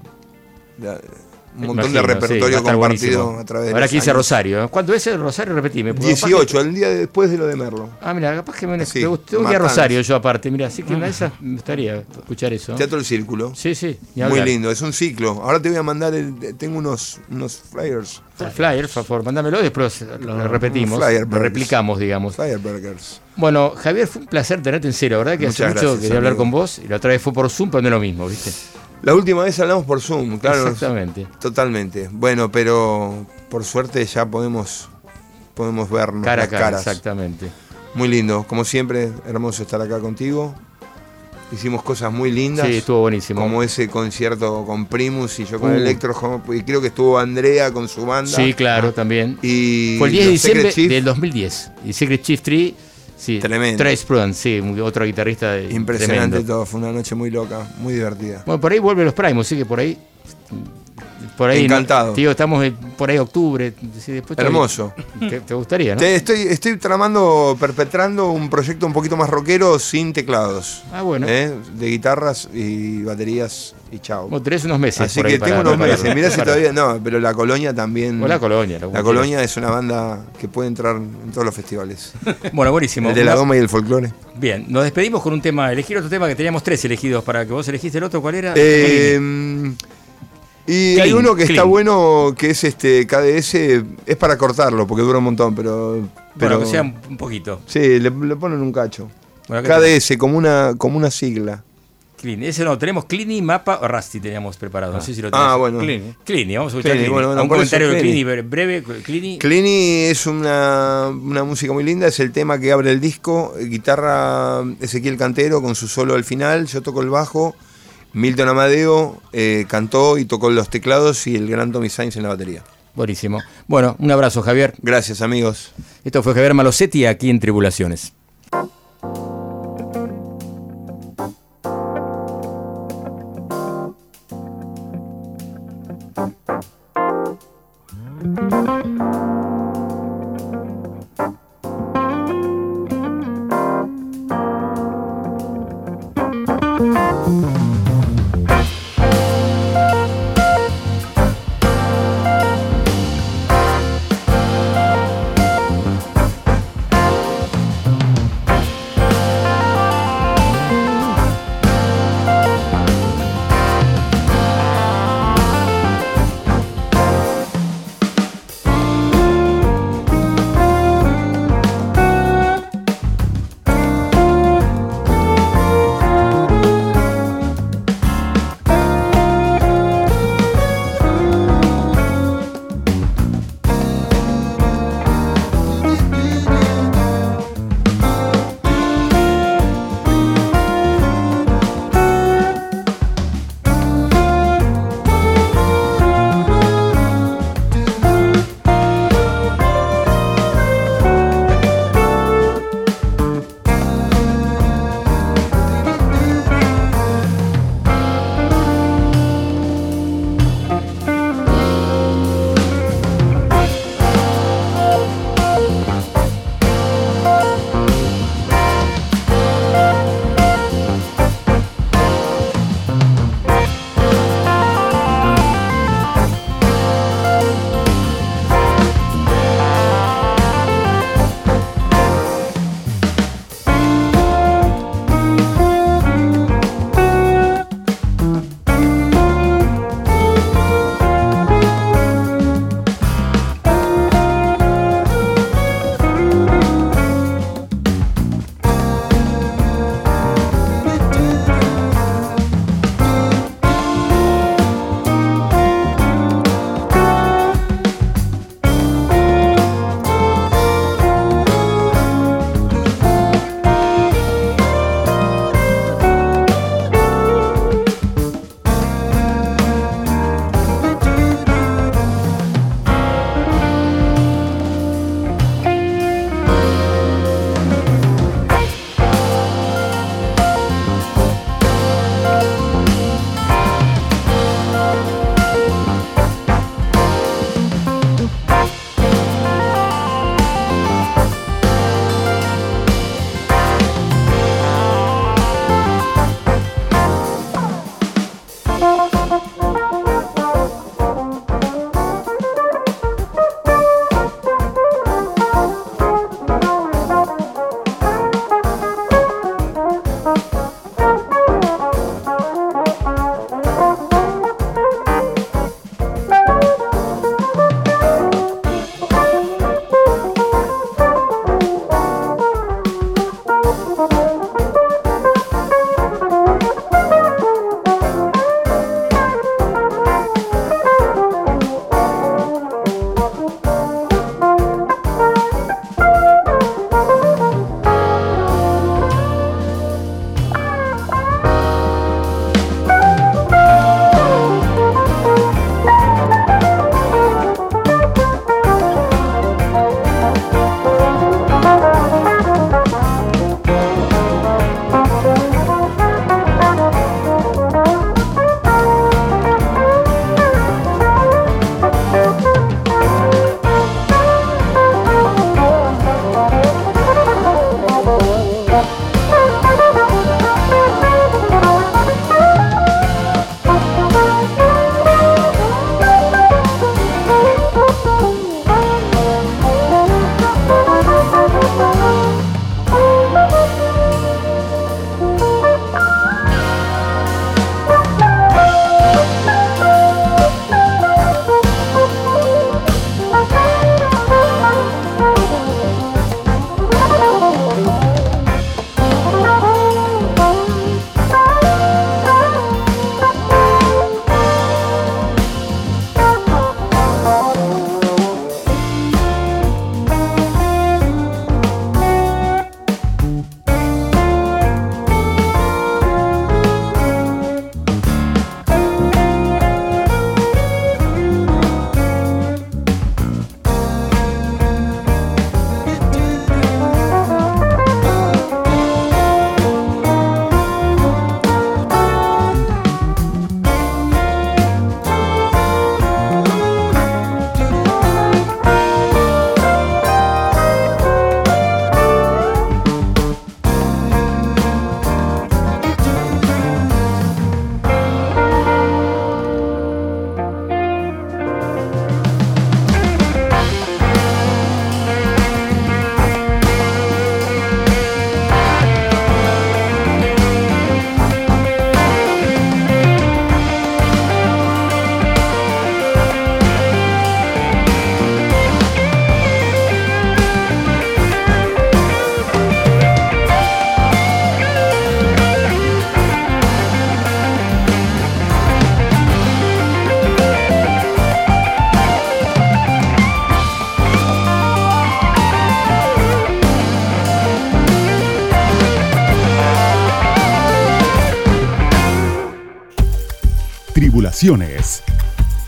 un montón imagino, de sí, repertorio estar compartido buenísimo. a través de Ahora aquí dice. Rosario. ¿eh? ¿Cuándo es el Rosario? Repetime. porque capaz que- 18, el día después de lo de Merlo. Ah, mira, capaz que me, Sí, me gustó. Tengo que ir a. Rosario yo aparte. Mira, así que esas me gustaría escuchar eso. Teatro El Círculo. Sí, sí. Muy lindo, es un ciclo. Ahora te voy a mandar, el, tengo unos, unos flyers. El flyer, por favor, mándamelo y después lo repetimos. lo replicamos, digamos. Fireburgers. Bueno, Javier, fue un placer tenerte en cero, ¿verdad? Que hace Muchas mucho gracias, quería hablar con vos y la otra vez fue por Zoom, pero no es lo mismo, ¿viste? La última vez hablamos por Zoom, claro. Exactamente. Totalmente. Bueno, pero por suerte ya podemos, podemos vernos Cara a cara, caras. exactamente. Muy lindo. Como siempre, hermoso estar acá contigo. Hicimos cosas muy lindas. Sí, estuvo buenísimo. Como ese concierto con Primus y yo con Uh. Electro. Y creo que estuvo Andrea con su banda. Sí, claro, también. Y Fue el 10 de diciembre del 2010. Y Secret Chief 3, sí. Tremendo. Trace Prudence, sí, otro guitarrista de- Impresionante tremendo. todo. Fue una noche muy loca, muy divertida. Bueno, por ahí vuelven los Primus, sí que por ahí. Por ahí Encantado. No, digo, estamos eh, por ahí octubre. después Hermoso. Te, te gustaría, ¿no? Te- estoy, estoy tramando, perpetrando un proyecto un poquito más rockero sin teclados. Ah, bueno. ¿eh? De guitarras y baterías y chao. Vos tenés unos meses. Así por ahí que para tengo unos meses. Mirá si Para- todavía. No, pero la colonia también. O la colonia. La quieras. colonia es una banda que puede entrar en todos los festivales. Bueno, buenísimo. El de la goma y el folclore. Bien, nos despedimos con un tema. Elegir otro tema que teníamos tres elegidos para que vos elegiste el otro. ¿Cuál era? Eh, y hay uno que está bueno, que es este KDS, es para cortarlo, porque dura un montón, pero. pero bueno, que sea un poquito. Sí, le, le ponen un cacho. Bueno, KDS, como una, como una sigla. Clean. Ese no, tenemos Cleany, Mapa o Rusty teníamos preparado. No sé si lo tenés. Ah, bueno. Clean. Cleany, vamos a escuchar Cleany, Cleany. bueno, bueno, un comentario de Cleany. Cleany breve. Cleany. Clini es una, una música muy linda, es el tema que abre el disco, guitarra Ezequiel Cantero con su solo al final, yo toco el bajo Milton Amadeo eh, cantó y tocó los teclados y el gran Tommy Sainz en la batería. Buenísimo. Bueno, un abrazo, Javier. Gracias, amigos. Esto fue Javier Malosetti aquí en Tribulaciones.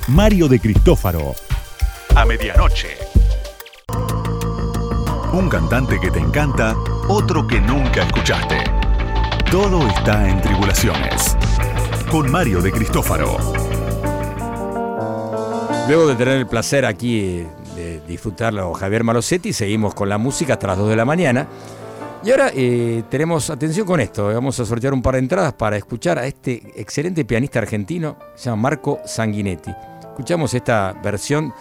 Mario de Cristófaro. A medianoche. Un cantante que te encanta, otro que nunca escuchaste. Todo está en Tribulaciones. Con Mario de Cristófaro. Luego de tener el placer aquí de disfrutarlo Javier Malosetti, seguimos con la música hasta las 2 de la mañana. Y ahora eh, tenemos atención con esto, eh, vamos a sortear un par de entradas para escuchar a este excelente pianista argentino, se llama Marco Sanguinetti. Escuchamos esta versión,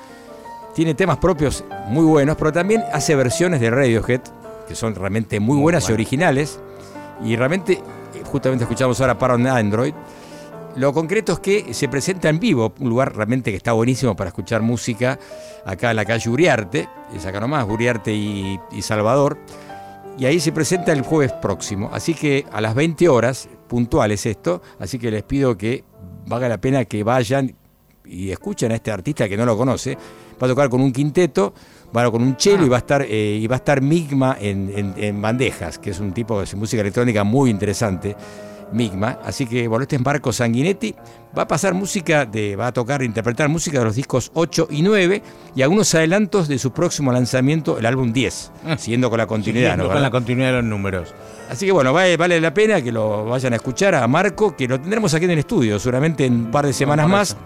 tiene temas propios muy buenos, pero también hace versiones de Radiohead, que son realmente muy, buenas y originales. Y realmente, justamente escuchamos ahora para Android. Lo concreto es que se presenta en vivo, un lugar realmente que está buenísimo para escuchar música, acá en la calle Uriarte, es acá nomás, Uriarte y, y Salvador. Y ahí se presenta el jueves próximo. Así que a las 20 horas, puntuales esto, así que les pido que valga la pena que vayan y escuchen a este artista que no lo conoce. Va a tocar con un quinteto, bueno, con un chelo y va a estar, eh, y va a estar Migma en- en bandejas, que es un tipo de música electrónica muy interesante. Migma, así que bueno, este es Marco Sanguinetti, va a pasar música de, va a tocar, interpretar música de los discos 8 y 9 y algunos adelantos de su próximo lanzamiento, el álbum 10, siguiendo con la continuidad, Siguiendo ¿no? con la continuidad de los números. Así que bueno, vale, vale la pena que lo vayan a escuchar a Marco, que lo tendremos aquí en el estudio, seguramente en un par de semanas más.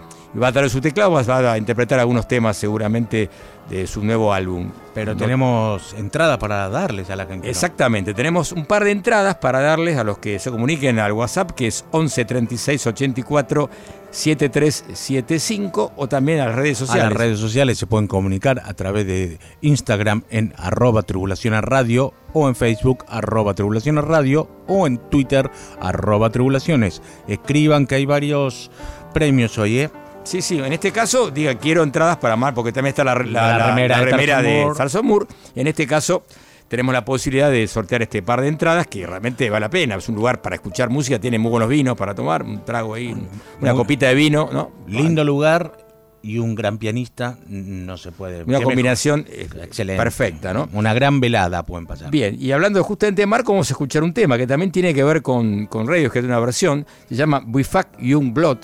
Va a traer su teclado, va a interpretar algunos temas seguramente de su nuevo álbum. Pero No- tenemos entrada para darles a la gente. Exactamente, tenemos un par de entradas para darles a los que se comuniquen al WhatsApp, que es 11 36 84 7375, o también a las redes A sociales. las redes sociales se pueden comunicar a través de Instagram en arroba tribulaciones radio o en Facebook arroba tribulaciones radio o en Twitter arroba tribulaciones. Escriban que hay varios premios hoy, ¿eh? Sí, sí, en este caso, diga, quiero entradas para Mar, porque también está la, la- remera la de remera Moore. En este caso, tenemos la posibilidad de sortear este par de entradas que realmente vale la pena. Es un lugar para escuchar música, tiene muy buenos vinos para tomar, un trago ahí, una Muy- copita de vino, ¿no? Lindo lugar y un gran pianista, no se puede. Una combinación eh, excelente. perfecta, ¿no? Una gran velada pueden pasar. Bien, y hablando justamente de Marco, vamos a escuchar un tema que también tiene que ver con, con que es una versión, se llama We Fuck Young Blood,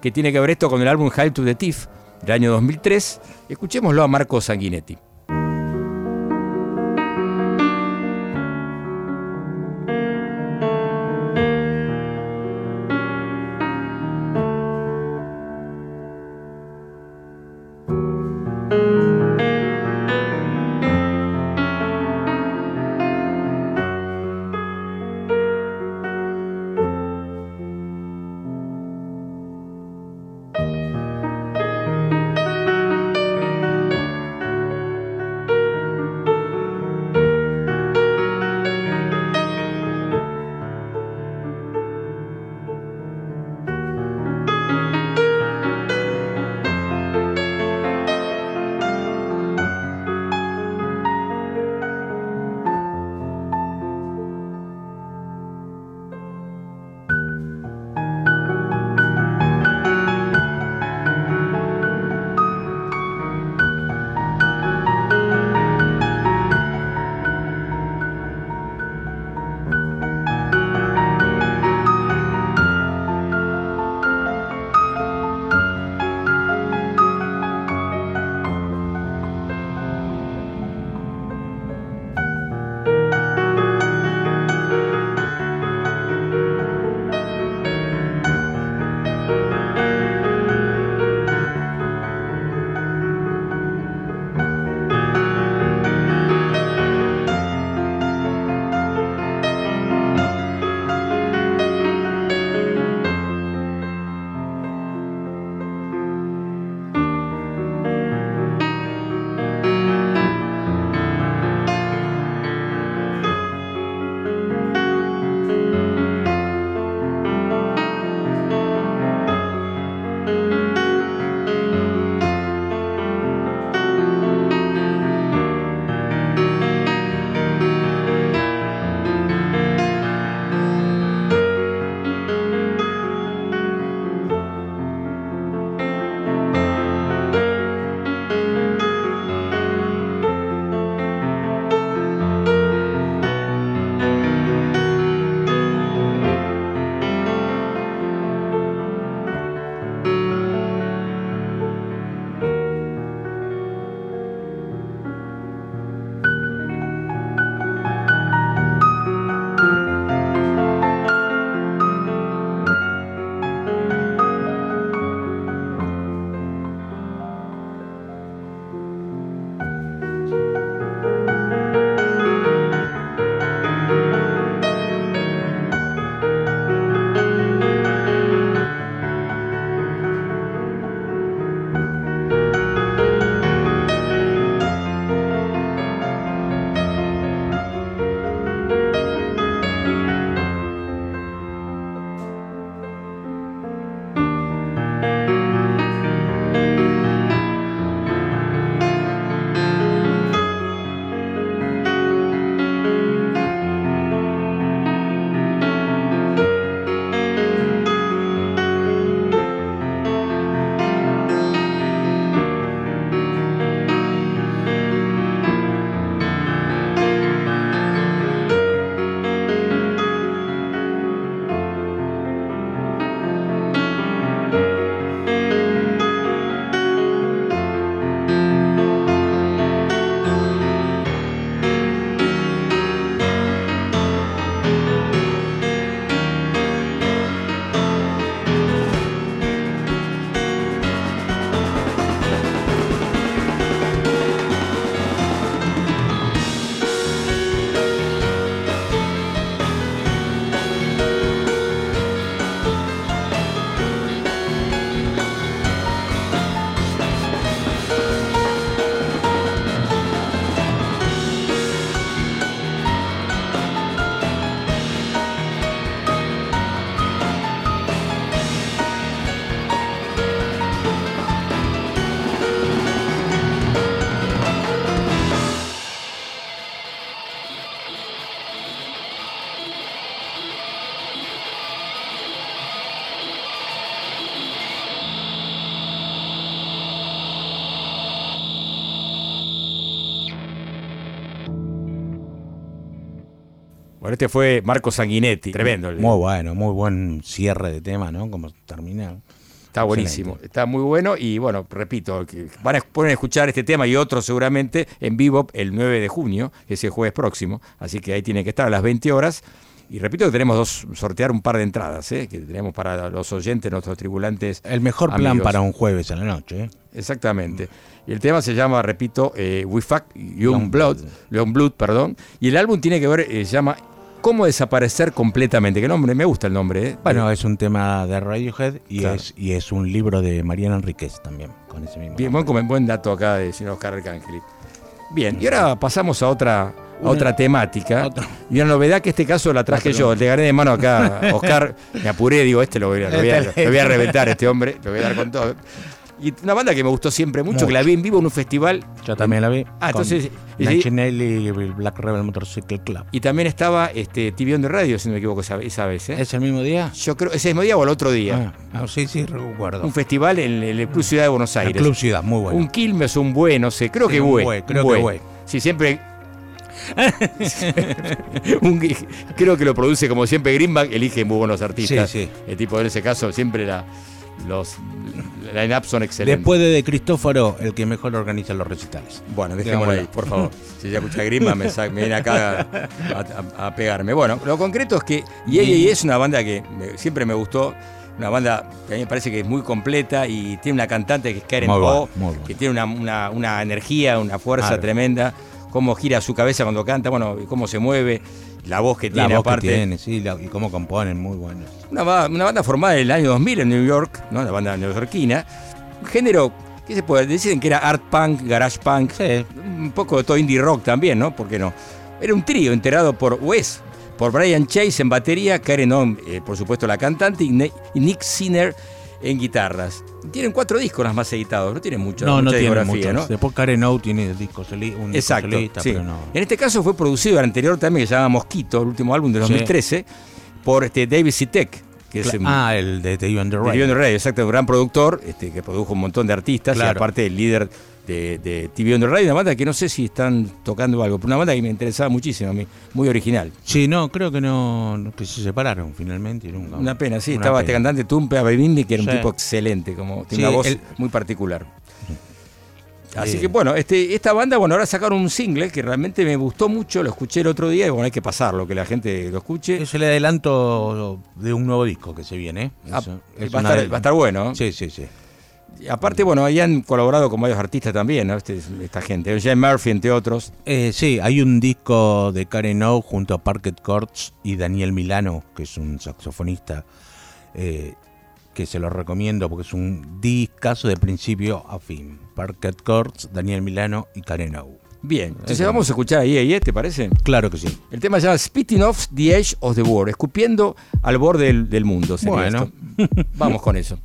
que tiene que ver esto con el álbum High to the Thief del año 2003. Escuchémoslo a Marco Sanguinetti. Este fue Marco Sanguinetti, tremendo. el- Muy bueno, muy buen cierre de tema, ¿no? Como termina. Está buenísimo, está muy bueno y bueno, repito, van a pueden escuchar este tema y otros seguramente en vivo el 9 de junio, que es el jueves próximo, así que ahí tiene que estar a las 20 horas. Y repito que tenemos dos, sortear un par de entradas, ¿eh? que tenemos para los oyentes, nuestros tribulantes. El mejor plan para un jueves a la noche, ¿eh? Exactamente. Y el tema se llama, repito, eh, We Fuck Young Young Blood, Blood. Young Blood, perdón. Y el álbum tiene que ver, eh, se llama Cómo desaparecer completamente. Que nombre, me gusta el nombre, ¿eh? Bueno, es un tema de Radiohead y, Claro. es, y es un libro de Mariana Enríquez también, con ese mismo. Bien, buen, buen dato acá de señor Oscar Arcángeli. Bien, y ahora pasamos a otra, a otra temática. Y una novedad que este caso la traje yo. Le gané de mano acá a Oscar. Me apuré, digo, este lo voy, a, lo voy a- lo voy a reventar, este hombre. Lo voy a dar con todo. Y una banda que me gustó siempre mucho, que la vi en vivo en un festival. Yo también la vi. Ah, con entonces, y- Nine Inch Nails y el Black Rebel Motorcycle Club. Y también estaba este, TV on the Radio, si no me equivoco, esa, esa vez. ¿eh? ¿Es el mismo día? Yo creo, ese mismo día o el otro día. Ah, ah, sí, sí, recuerdo. Un festival en, en el Club Ciudad de Buenos El Aires. Club Ciudad, muy bueno. Un Quilmes, un buen, no sé, creo Sí, que bue. bue, creo que bue. bue. Sí, siempre. Un- creo que lo produce como siempre Greenback, elige muy buenos artistas. Sí, sí. El tipo en ese caso siempre la, los line-up son excelentes. Después de De Cristóforo, el que mejor organiza los recitales. Bueno, dejémoslo ahí, por favor. Si ya escucha Greenback me, viene acá a, a- a pegarme. Bueno, lo concreto es que Yeye es una banda que me- siempre me gustó. Una banda que a mí me parece que es muy completa y tiene una cantante que es Karen Muy O, bueno, muy bueno. que tiene una, una- una energía, una fuerza Claro. tremenda. Cómo gira su cabeza cuando canta, bueno, cómo se mueve, la voz que La tiene que aparte. tiene, sí, la- y cómo componen, muy bueno. Una, ba- una banda formada en el año 2000 en New York, ¿no? la banda neoyorquina. Un género, ¿qué se puede decir? Que era art punk, garage punk, Sí, un poco de todo indie rock también, ¿no? ¿Por qué no? Era un trío integrado por Wes, por Brian Chase en batería, Karen Ohm, eh, por supuesto la cantante, y, Ne- y Nick Sinner en guitarras. Tienen cuatro discos las más editados, no tienen mucho, no, no mucha tiene discografía, mucho. ¿no? Después Karen O tiene disco soli- un disco Exacto, solista, sí. pero no. En este caso fue producido el anterior también, que se llama Mosquito, el último álbum de Sí. 2013, por este David Sitek, que es ah, el de The On The de Right. TV on the Radio, exacto, un gran productor este, que produjo un montón de artistas y aparte el líder de, de TV on the Radio, una banda que no sé si están tocando algo, pero una banda que me interesaba muchísimo a mí, muy original. Sí, no, creo que no, que se separaron finalmente. nunca- Una pena, sí, una estaba este cantante Tumpe Abedindi, que era un tipo excelente, como tiene Sí, una voz muy particular. Así Sí. que bueno, este, esta banda, bueno, ahora sacaron un single que realmente me gustó mucho, lo escuché el otro día y bueno, hay que pasarlo, que la gente lo escuche. Es el adelanto de un nuevo disco que se viene. ¿eh? Ah, va, a estar, adelanto. va a estar bueno. Sí, sí, sí. Aparte, bueno, ahí han colaborado con varios artistas también, ¿no? Este- esta gente. Jane Murphy, entre otros. Eh, sí, hay un disco de Karen O junto a Parket Courts y Daniel Milano, que es un saxofonista, eh, que se lo recomiendo porque es un discazo de principio a fin. Parket Courts, Daniel Milano y Karen O. Bien, entonces vamos a escuchar ahí, ahí, ¿te parece? Claro que sí. El tema se llama Spitting Off the Edge of the World, escupiendo al borde del, del mundo. Bueno. esto. Vamos con eso.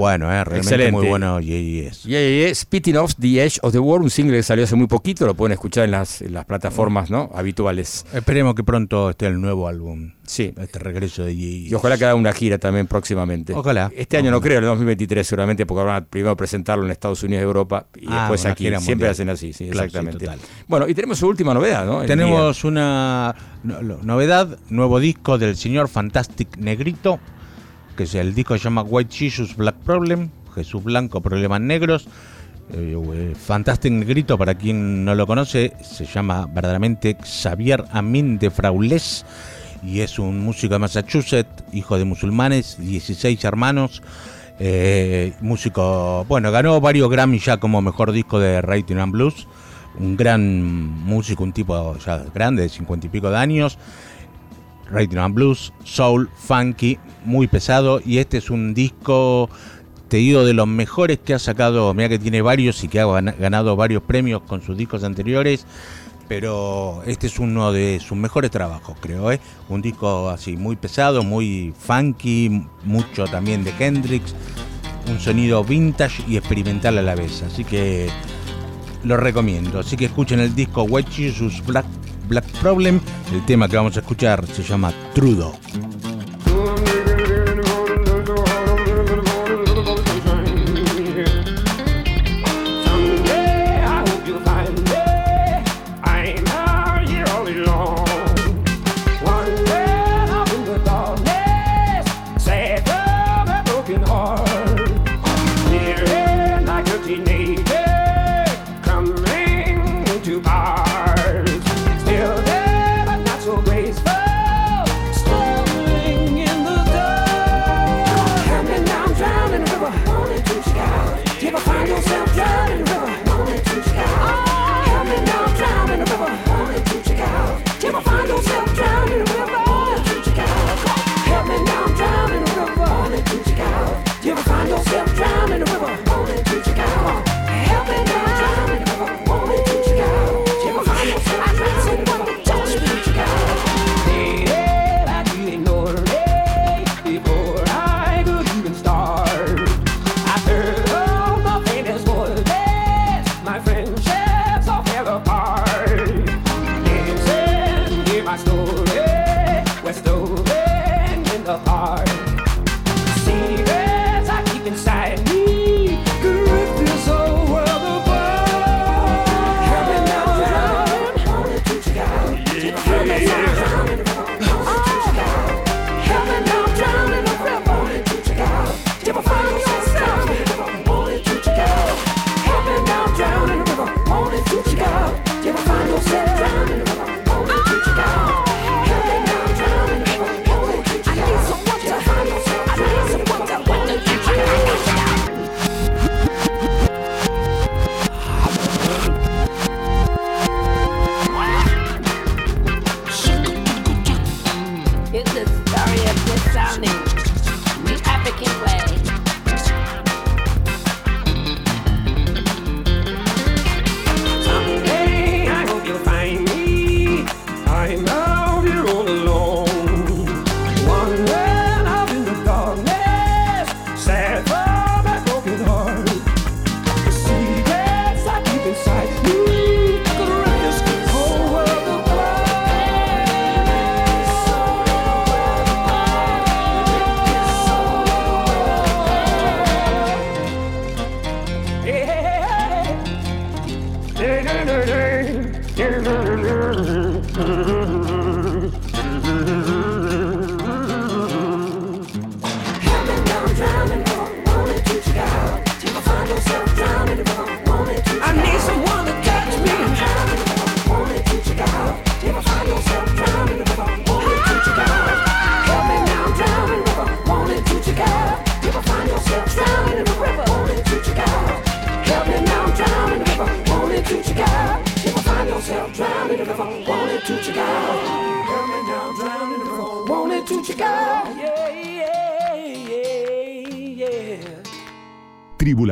Bueno, ¿eh? realmente Excelente. muy bueno. Y, y es. Y eh, Spitting Off the Edge of the World, un single que salió hace muy poquito, lo pueden escuchar en las, en las plataformas ¿no? habituales. Esperemos que pronto esté el nuevo álbum. Sí. Este regreso de Ye Y ojalá que haga una gira también próximamente. Ojalá. Este año no creo, el 2023 seguramente, porque van a primero presentarlo en Estados Unidos y Europa y Ah, después aquí. Siempre mundial. hacen así, sí, Claro, exactamente. bueno, y tenemos su última novedad, ¿no? El día. Tenemos una no- no- novedad, nuevo disco del señor Fantastic Negrito, que el disco se llama White Jesus Black Problem, Jesús Blanco, Problemas Negros. Eh, eh, Fantastic Negrito, para quien no lo conoce, se llama verdaderamente Xavier Amin de Fraulés y es un músico de Massachusetts, hijo de musulmanes, 16 hermanos. eh, músico, bueno, ganó varios Grammy ya como mejor disco de Rating and Blues un gran músico, un tipo ya grande, de cincuenta y pico de años. Rhythm and Blues, Soul, Funky, muy pesado. Y este es un disco, te digo, de los mejores que ha sacado. Mira que tiene varios y que ha gana- ganado varios premios con sus discos anteriores. Pero este es uno de sus mejores trabajos, creo. ¿eh? Un disco así, muy pesado, muy funky, mucho también de Hendrix. Un sonido vintage y experimental a la vez. Así que lo recomiendo. Así que escuchen el disco Jesus Black, Black Problem. El tema que vamos a escuchar se llama Trudo.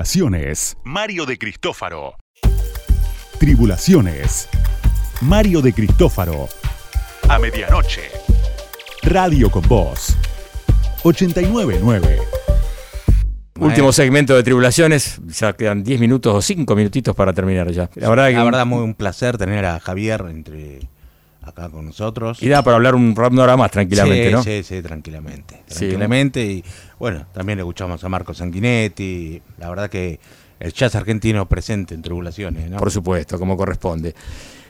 Tribulaciones. Mario de Cristófaro. Tribulaciones. Mario de Cristófaro. A medianoche. Radio con Voz. 899. Último segmento de Tribulaciones, ya quedan 10 minutos o 5 minutitos para terminar ya. La verdad que La verdad, muy un placer tener a Javier entre acá con nosotros. y da para hablar un rato hora más tranquilamente, sí, ¿no? Sí, sí, tranquilamente. Sí, Tranquilamente. Y bueno, también le escuchamos a Marco Sanguinetti. La verdad que el jazz argentino presente en Tribulaciones, ¿no? Por supuesto, como corresponde.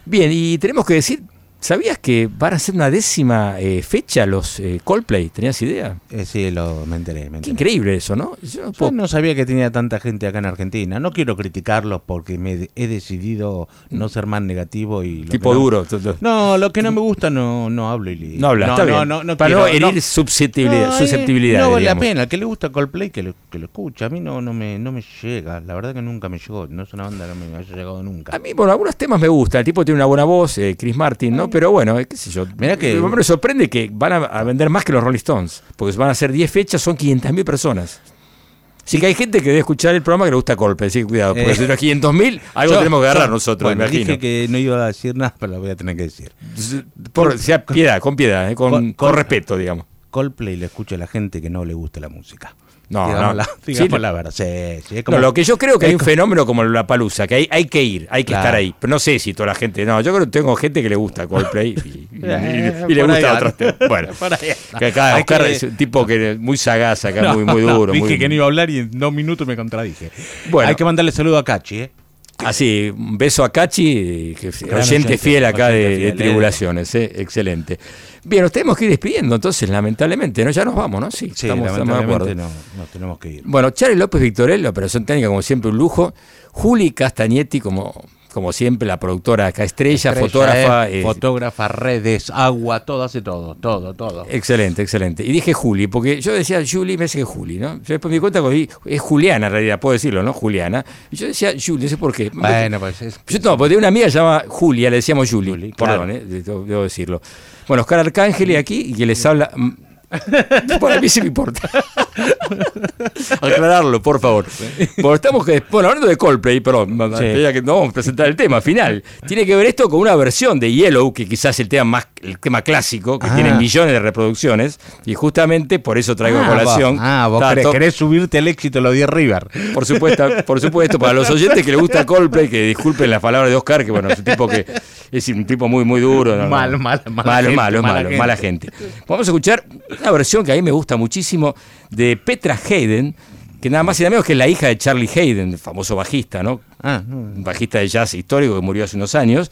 Bien, y tenemos que decir, ¿sabías que van a ser una décima eh, fecha los eh, Coldplay? ¿Tenías idea? Eh, sí, lo, me enteré. Me Qué enteré. increíble eso, ¿no? Yo no Yo no sabía que tenía tanta gente acá en Argentina. No quiero criticarlos porque me he decidido no ser más negativo y lo tipo no- duro. No, lo que no me gusta no, no hablo y li- No habla, está bien. Para no quiero- herir susceptibilidad- No, eh, susceptibilidades, No vale la pena. El que le gusta Coldplay que lo, que lo escucha. A mí no, no, me, no me llega. La verdad que nunca me llegó. No es una banda que me haya llegado nunca. A mí, bueno, algunos temas me gustan. El tipo tiene una buena voz, eh, Chris Martin, ¿no? Pero bueno, eh, qué sé yo. Mirá que- Me sorprende que van a, vender más que los Rolling Stones. Porque van a ser 10 fechas, son 500.000 personas. Así que hay gente que debe escuchar el programa que le gusta Coldplay. Así que cuidado, porque Eh, si no es 500.000, algo Yo- tenemos que agarrar yo- nosotros, bueno, me imagino. dije que no iba a decir nada, pero lo voy a tener que decir. Por, sea piedad, con piedad, eh, con, con Col- respeto, digamos. Coldplay le escucha a la gente que no le gusta la música. No, digamos no. La, Sí, digamos lo- la verdad. Sí, sí, es como- No, lo que yo creo que hay un fenómeno como la palusa, que hay, hay que ir, hay que Claro. estar ahí. Pero no sé si toda la gente. No, yo creo que tengo gente que le gusta Coldplay y, y- Eh, le gusta otros temas. Bueno, que acá Hay Oscar que- es un tipo que muy sagaz, acá No, muy, muy no, duro. dije muy- que no iba a hablar y en dos minutos me contradije. Bueno. Hay que mandarle saludo a Cachi, ¿eh? Así, un beso a Cachi, que oyente oyente, fiel acá de, oyente de fiel, eh. Tribulaciones, eh, excelente. Bien, nos tenemos que ir despidiendo entonces, lamentablemente, ¿no? Ya nos vamos, ¿no? Sí, Sí, estamos, estamos de acuerdo. lamentablemente no, nos tenemos que ir. Bueno, Charlie López Victorel, la operación técnica, como siempre, un lujo. Juli Castagnetti, como, como siempre, la productora acá estrella, Estrella, fotógrafa. eh, eh, fotógrafa, redes, agua, todo, hace todo, todo, todo. Excelente, excelente. Y dije Juli, porque yo decía Juli, me dice que Juli, ¿no? Yo después me di cuenta que es Juliana en realidad, puedo decirlo, ¿no? Juliana. Y yo decía Juli, no sé por qué. Bueno, pues es. Yo no, porque una amiga que se llama Julia, le decíamos Juli. Juli, Perdón, claro. eh, debo, decirlo. Bueno, Oscar Arcángel aquí y que les habla. Bueno, a mí sí me importa. Aclararlo, por favor. Bueno, estamos que, bueno, hablando de Coldplay, perdón, ya que no vamos a presentar el tema final. Tiene que ver esto con una versión de Yellow, que quizás es el tema más, el tema clásico, que Ah. tiene millones de reproducciones, y justamente por eso traigo Ah, colación. vos, ah, vos querés, subirte al éxito lo de River. por supuesto, por supuesto, para los oyentes que les gusta Coldplay, que disculpen las palabras de Oscar, que bueno, es un tipo que es un tipo muy, muy duro. no, no. Malo, malo, mala malo, malo, mala malo, gente. mala gente. Vamos a escuchar una versión que a mí me gusta muchísimo de Petra Hayden, que nada más y nada menos que es la hija de Charlie Hayden, el famoso bajista, ¿no? Ah, Un bajista de jazz histórico que murió hace unos años,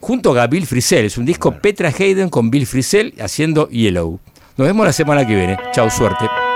junto a Bill Frisell. Es un disco Petra Hayden con Bill Frisell haciendo Yellow. Nos vemos la semana que viene. Chau, suerte.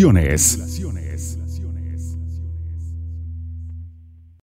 Do. Tribulaciones.